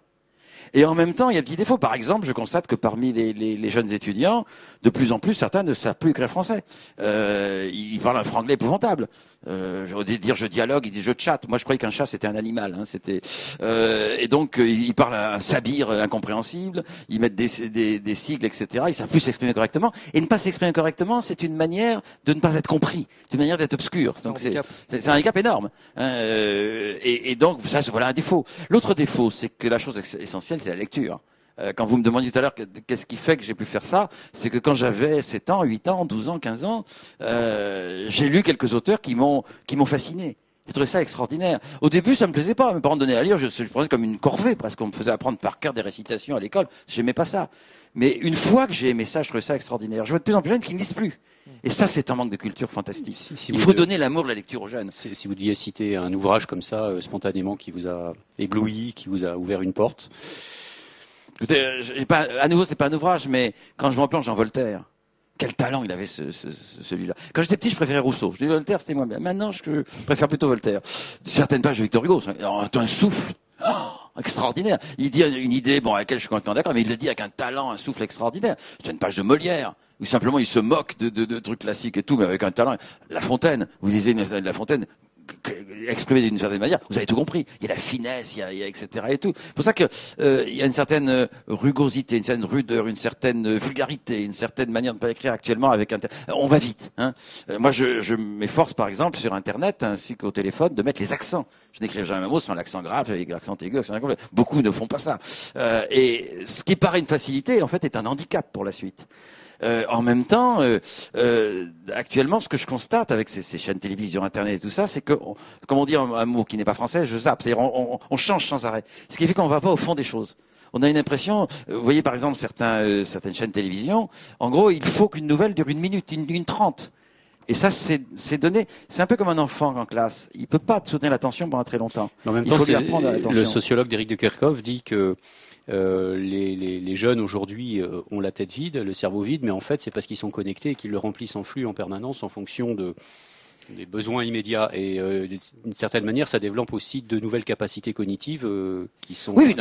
Et en même temps, il y a des petits défauts. Par exemple, je constate que parmi les, les- les jeunes étudiants, de plus en plus, certains ne savent plus écrire français. Euh, ils parlent un franglais épouvantable. Euh, dire je dialogue, ils disent je chatte. Moi, je croyais qu'un chat c'était un animal. Hein, c'était euh, et donc euh, ils parlent un sabir incompréhensible. Ils mettent des, des, des sigles, etc. Ils savent plus s'exprimer correctement. Et ne pas s'exprimer correctement, c'est une manière de ne pas être compris, c'est une manière d'être obscur. C'est un Donc c'est handicap. un énorme. hein, euh, et, et donc, ça, voilà un défaut. L'autre défaut, c'est que la chose ex- c'est la lecture. Euh, Quand vous me demandiez tout à l'heure que- qu'est-ce qui fait que j'ai pu faire ça, c'est que quand j'avais 7 ans, 8 ans, 12 ans, 15 ans, euh, j'ai lu quelques auteurs qui m'ont qui m'ont fasciné. J'ai trouvé ça extraordinaire. Au début, ça me plaisait pas. Mes parents me donnaient à lire, je, je prenais comme une corvée presque. On me faisait apprendre par cœur des récitations à l'école. J'aimais pas ça. Mais une fois que j'ai aimé ça, je trouvais ça extraordinaire. Je vois de plus en plus de jeunes qui ne lisent plus. Et ça, c'est un manque de culture fantastique. Si- si Il faut de- donner l'amour de la lecture aux jeunes. Si si vous deviez citer un ouvrage comme ça, euh, spontanément, qui vous a ébloui, qui vous a ouvert une porte, Écoutez, euh, pas, à nouveau, c'est pas un ouvrage, mais quand je me replonge dans Voltaire, quel talent il avait ce, ce- ce- celui-là. Quand j'étais petit, je préférais Rousseau. Je dis Voltaire, c'était moins bien. Maintenant, je préfère plutôt Voltaire. Certaines pages de Victor Hugo, c'est un, un souffle oh, extraordinaire. Il dit une idée, bon, à laquelle je suis complètement d'accord, mais il le dit avec un talent, un souffle extraordinaire. C'est une page de Molière. Où simplement il se moque de, de, de trucs classiques et tout, mais avec un talent. La Fontaine, vous lisez une- La Fontaine, exprimé d'une certaine manière, vous avez tout compris. Il y a la finesse, il y a, il y a etc. et tout. C'est pour ça que euh, il y a une certaine euh, rugosité, une certaine rudeur, une certaine euh, vulgarité, une certaine manière de pas écrire actuellement avec Inter- On va vite. Hein. Euh, moi, je, je m'efforce, par exemple, sur Internet ainsi qu'au téléphone, de mettre les accents. Je n'écris jamais un mot sans l'accent grave, avec l'accent aigu, l'accent aigu. Beaucoup ne font pas ça. Euh, et ce qui paraît une facilité, en fait, est un handicap pour la suite. Euh, en même temps, euh, euh, actuellement, ce que je constate avec ces, ces chaînes télévision, internet et tout ça, c'est que, on- comme on dit un, un mot qui n'est pas français, je zappe, c'est-à-dire on, on- on change sans arrêt. Ce qui fait qu'on ne va pas au fond des choses. On a une impression, euh, vous voyez par exemple certains, euh, certaines chaînes télévision, en gros, il faut qu'une nouvelle dure une minute, une, une trente. Et ça, c'est c'est donné. C'est un peu comme un enfant en classe. Il peut pas soutenir l'attention pendant très longtemps. Mais en même Il temps, faut lui apprendre l'attention. le sociologue d'Éric de Kerkhoff dit que euh, les, les- jeunes aujourd'hui euh, ont la tête vide, le cerveau vide, mais en fait, c'est parce qu'ils sont connectés et qu'ils le remplissent en flux en permanence en fonction de des besoins immédiats. Et euh, d'une certaine manière, ça développe aussi de nouvelles capacités cognitives euh, qui sont Oui,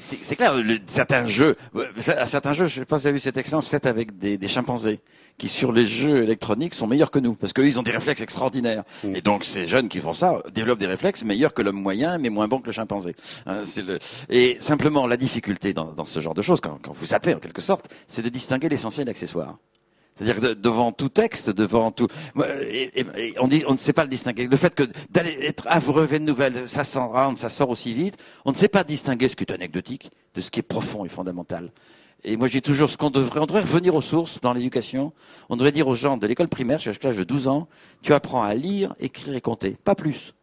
c'est clair. Le, certains jeux, euh, à certains jeux, je sais pas si vous avez vu cette expérience faite avec des, des chimpanzés qui sur les jeux électroniques sont meilleurs que nous parce qu'eux ils ont des réflexes extraordinaires. Mm. Et donc ces jeunes qui font ça développent des réflexes meilleurs que l'homme moyen, mais moins bons que le chimpanzé. Hein, le... Et simplement la difficulté dans, dans ce genre de choses, quand, quand vous zappez en quelque sorte, c'est de distinguer l'essentiel et l'accessoire. C'est-à-dire devant tout texte, devant tout, on ne sait pas le distinguer. Le fait que d'aller être abreuvé de nouvelles, ça s'en rend, ça sort aussi vite. On ne sait pas distinguer ce qui est anecdotique de ce qui est profond et fondamental. Et moi, j'ai toujours ce qu'on devrait, on devrait revenir aux sources dans l'éducation. On devrait dire aux gens de l'école primaire, jusqu'à l'âge de 12 ans, tu apprends à lire, écrire et compter. Pas plus.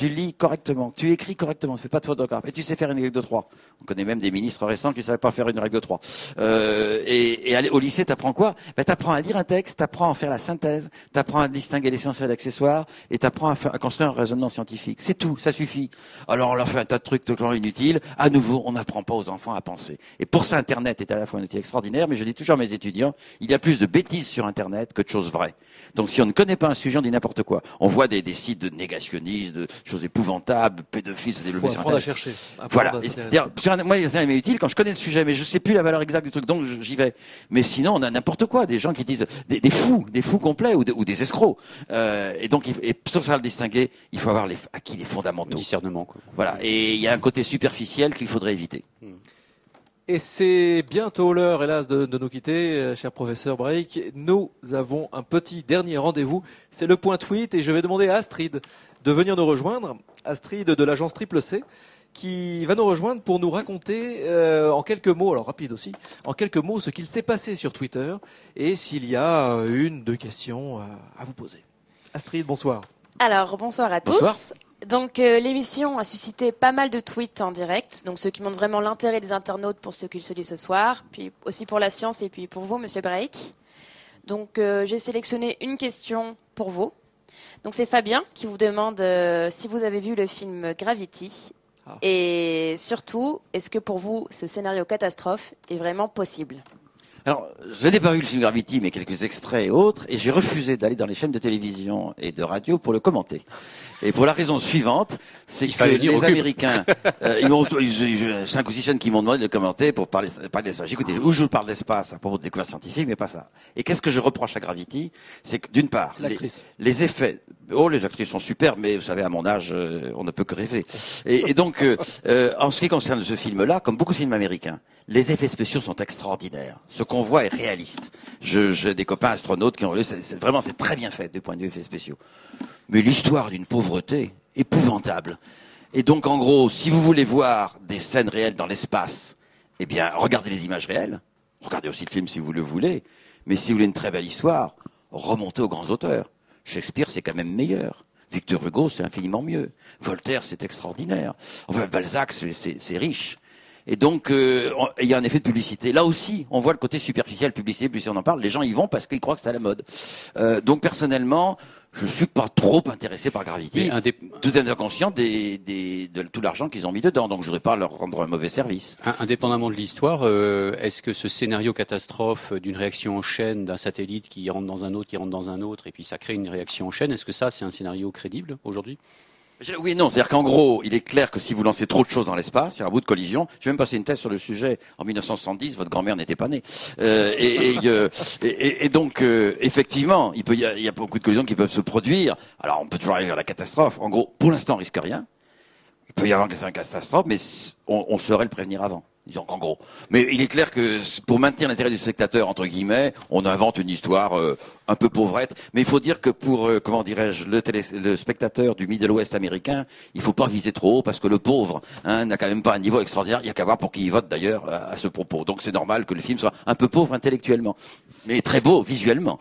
Tu lis correctement, tu écris correctement, tu fais pas de photographe, et tu sais faire une règle de trois. On connaît même des ministres récents qui savaient pas faire une règle de trois. Euh, et, et au lycée, tu apprends quoi? Ben, Tu apprends à lire un texte, tu apprends à faire la synthèse, tu apprends à distinguer l'essentiel de l'accessoire, et tu apprends à, à construire un raisonnement scientifique. C'est tout, ça suffit. Alors on leur fait un tas de trucs totalement inutiles. À nouveau, on n'apprend pas aux enfants à penser. Et pour ça, Internet est à la fois un outil extraordinaire, mais je dis toujours à mes étudiants, il y a plus de bêtises sur Internet que de choses vraies. Donc si on ne connaît pas un sujet, on dit n'importe quoi. On voit des, sites de négationnistes, choses épouvantables, pédophiles se Faut développer sur apprendre à Internet. chercher. Voilà. sur un- moi, c'est mais utile quand je connais le sujet, mais je sais plus la valeur exacte du truc, donc j'y vais. Mais sinon, on a n'importe quoi, des gens qui disent des, des fous, des fous complets ou, des- ou des escrocs. Euh, et donc, et pour ça le distinguer, il faut avoir les, acquis les Le fondamentaux. discernement. Quoi. Voilà. Et il y a un côté superficiel qu'il faudrait éviter. Et c'est bientôt l'heure, hélas, de, de nous quitter, euh, cher professeur Break. Nous avons un petit dernier rendez-vous. C'est le point tweet et je vais demander à Astrid de venir nous rejoindre. Astrid de l'agence Triple C qui va nous rejoindre pour nous raconter euh, en quelques mots, alors rapide aussi, en quelques mots ce qu'il s'est passé sur Twitter et s'il y a euh, une, deux questions à vous poser. Astrid, bonsoir. Alors, bonsoir à tous. Donc, euh, l'émission a suscité pas mal de tweets en direct, donc ce qui montre vraiment l'intérêt des internautes pour ce qu'il se dit ce soir, puis aussi pour la science et puis pour vous, Monsieur Break. Donc, euh, j'ai sélectionné une question pour vous. Donc, c'est Fabien qui vous demande euh, si vous avez vu le film Gravity. Ah. Et surtout, est-ce que pour vous, ce scénario catastrophe est vraiment possible? Alors, je n'ai pas vu le film Gravity, mais quelques extraits et autres, et j'ai refusé d'aller dans les chaînes de télévision et de radio pour le commenter. Et pour la raison suivante, c'est que les. Américains, euh, ils m'ont, cinq ou six chaînes qui m'ont demandé de commenter pour parler, parler d'espace. J'ai écouté, où je parle d'espace à propos de découvertes scientifiques, mais pas ça. Et qu'est-ce que je reproche à Gravity? C'est que d'une part, les, les effets. Oh, les actrices sont super, mais vous savez, à mon âge, euh, on ne peut que rêver. Et, et donc, euh, euh, en ce qui concerne ce film-là, comme beaucoup de films américains, les effets spéciaux sont extraordinaires. Ce qu'on voit est réaliste. Je- J'ai des copains astronautes qui ont vu, c'est- c'est- vraiment, c'est très bien fait du point de vue effets spéciaux. Mais l'histoire d'une pauvreté épouvantable. Et donc, en gros, si vous voulez voir des scènes réelles dans l'espace, eh bien, regardez les images réelles. Regardez aussi le film si vous le voulez. Mais si vous voulez une très belle histoire, remontez aux grands auteurs. Shakespeare, c'est quand même meilleur. Victor Hugo, c'est infiniment mieux. Voltaire, c'est extraordinaire. Enfin, Balzac, c'est- riche. Et donc, euh, il y a un effet de publicité. Là aussi, on voit le côté superficiel, publicité, puis si on en parle, les gens y vont parce qu'ils croient que c'est à la mode. Euh, donc, personnellement, je suis pas trop intéressé par Gravity. Un des- Tout en étant conscient des, des- de tout l'argent qu'ils ont mis dedans. Donc, je voudrais pas leur rendre un mauvais service. Indépendamment de l'histoire, euh, est-ce que ce scénario catastrophe d'une réaction en chaîne d'un satellite qui rentre dans un autre, qui rentre dans un autre, et puis ça crée une réaction en chaîne, est-ce que ça, c'est un scénario crédible aujourd'hui? Oui, non, c'est-à-dire qu'en gros, il est clair que si vous lancez trop de choses dans l'espace, il y a un bout de collision. J'ai même passé une thèse sur le sujet en 1970. Votre grand-mère n'était pas née. Euh, et, et, euh, et- donc, euh, effectivement, il peut y a, il y a beaucoup de collisions qui peuvent se produire. Alors, on peut toujours arriver à la catastrophe. En gros, pour l'instant, on risque rien. Il peut y avoir une catastrophe, mais on saurait le prévenir avant. Disons qu'en gros. Mais il est clair que pour maintenir l'intérêt du spectateur, entre guillemets, on invente une histoire euh, un peu pauvrette. Mais il faut dire que pour, euh, comment dirais-je, le, spectateur du Middle West américain, il faut pas viser trop haut parce que le pauvre hein, n'a quand même pas un niveau extraordinaire. Il y a qu'à voir pour qui il vote d'ailleurs à, ce propos. Donc c'est normal que le film soit un peu pauvre intellectuellement, mais très beau visuellement.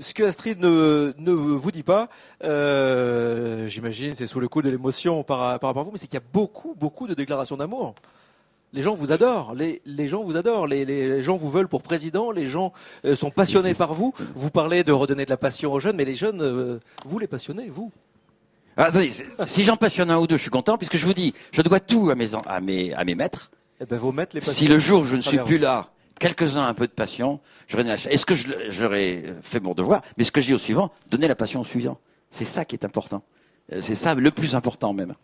Ce que Astrid ne, vous dit pas, euh, j'imagine, c'est sous le coup de l'émotion par rapport à vous, mais c'est qu'il y a beaucoup, beaucoup de déclarations d'amour. Les gens vous adorent, les, les gens vous adorent, les, les gens vous veulent pour président, les gens euh, sont passionnés par vous. Vous parlez de redonner de la passion aux jeunes, mais les jeunes, euh, vous les passionnez, vous. Ah, attendez, si j'en passionne un ou deux, je suis content, puisque je vous dis, je dois tout à mes, à mes, à mes maîtres. Eh ben, vos maîtres les Si le jour où je ne suis plus vous. là, quelques-uns un peu de passion, j'aurais Est-ce que j'aurais fait mon devoir? Mais ce que je dis au suivant, donner la passion au suivant. C'est ça qui est important. Euh, C'est ça le plus important même.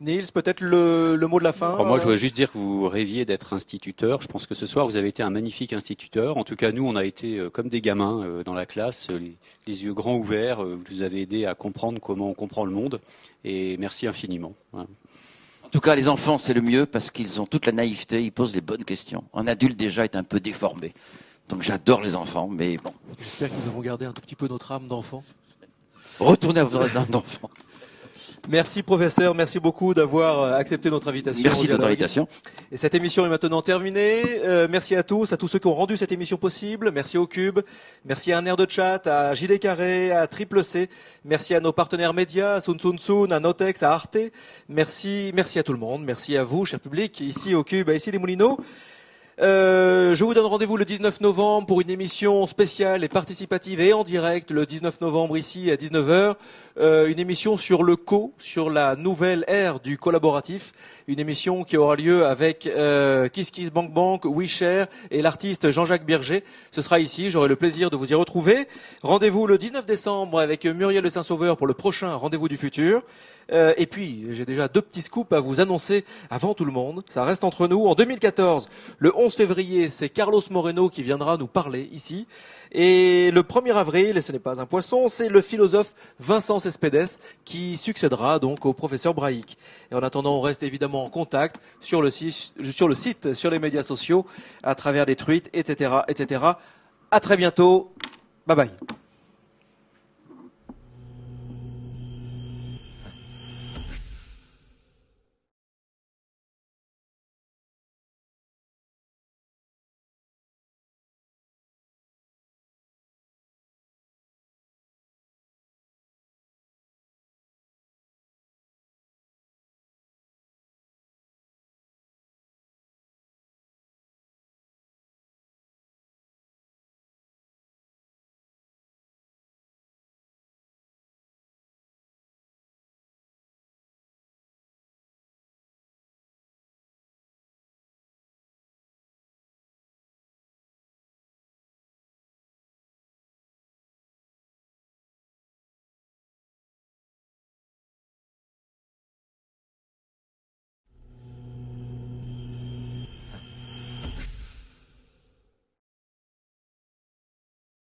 Niels, peut-être le, le mot de la fin. Alors moi, je euh, voudrais juste dire que vous rêviez d'être instituteur. Je pense que ce soir, vous avez été un magnifique instituteur. En tout cas, nous, on a été euh, comme des gamins euh, dans la classe, euh, les, les yeux grands ouverts. euh, Vous nous avez aidé à comprendre comment on comprend le monde. Et merci infiniment. En tout cas, les enfants, c'est le mieux parce qu'ils ont toute la naïveté, ils posent les bonnes questions. Un adulte déjà est un peu déformé. Donc j'adore les enfants, mais bon. J'espère que nous avons gardé un tout petit peu notre âme d'enfant. Retournez à votre âme d'enfant. Merci professeur, merci beaucoup d'avoir euh, accepté notre invitation. Merci de votre invitation. Et cette émission est maintenant terminée. Euh, merci à tous, à tous ceux qui ont rendu cette émission possible. Merci au Cube. Merci à un air de chat, à Gilet Carré, à Triple C. Merci à nos partenaires médias, à Sun Sun Sun, à Notex, à Arte. Merci, merci à tout le monde. Merci à vous, cher public, ici au Cube, ici les Moulineaux. Euh, je vous donne rendez-vous le 19 novembre pour une émission spéciale et participative et en direct le 19 novembre ici à 19h. Euh, une émission sur le co, sur la nouvelle ère du collaboratif. Une émission qui aura lieu avec euh, Kiss Kiss Bank Bank, WeShare et l'artiste Jean-Jacques Berger. Ce sera ici, j'aurai le plaisir de vous y retrouver. Rendez-vous le 19 décembre avec Muriel de Saint-Sauveur pour le prochain Rendez-vous du futur. Euh, et puis, j'ai déjà deux petits scoops à vous annoncer avant tout le monde. Ça reste entre nous. En 2014, le 11 février, c'est Carlos Moreno qui viendra nous parler ici. Et le 1er avril, et ce n'est pas un poisson, c'est le philosophe Vincent Cespedes qui succédera donc au professeur Brahic. Et en attendant, on reste évidemment en contact sur le site, sur, le site, sur les médias sociaux, à travers des tweets, etc., etc. À très bientôt. Bye bye.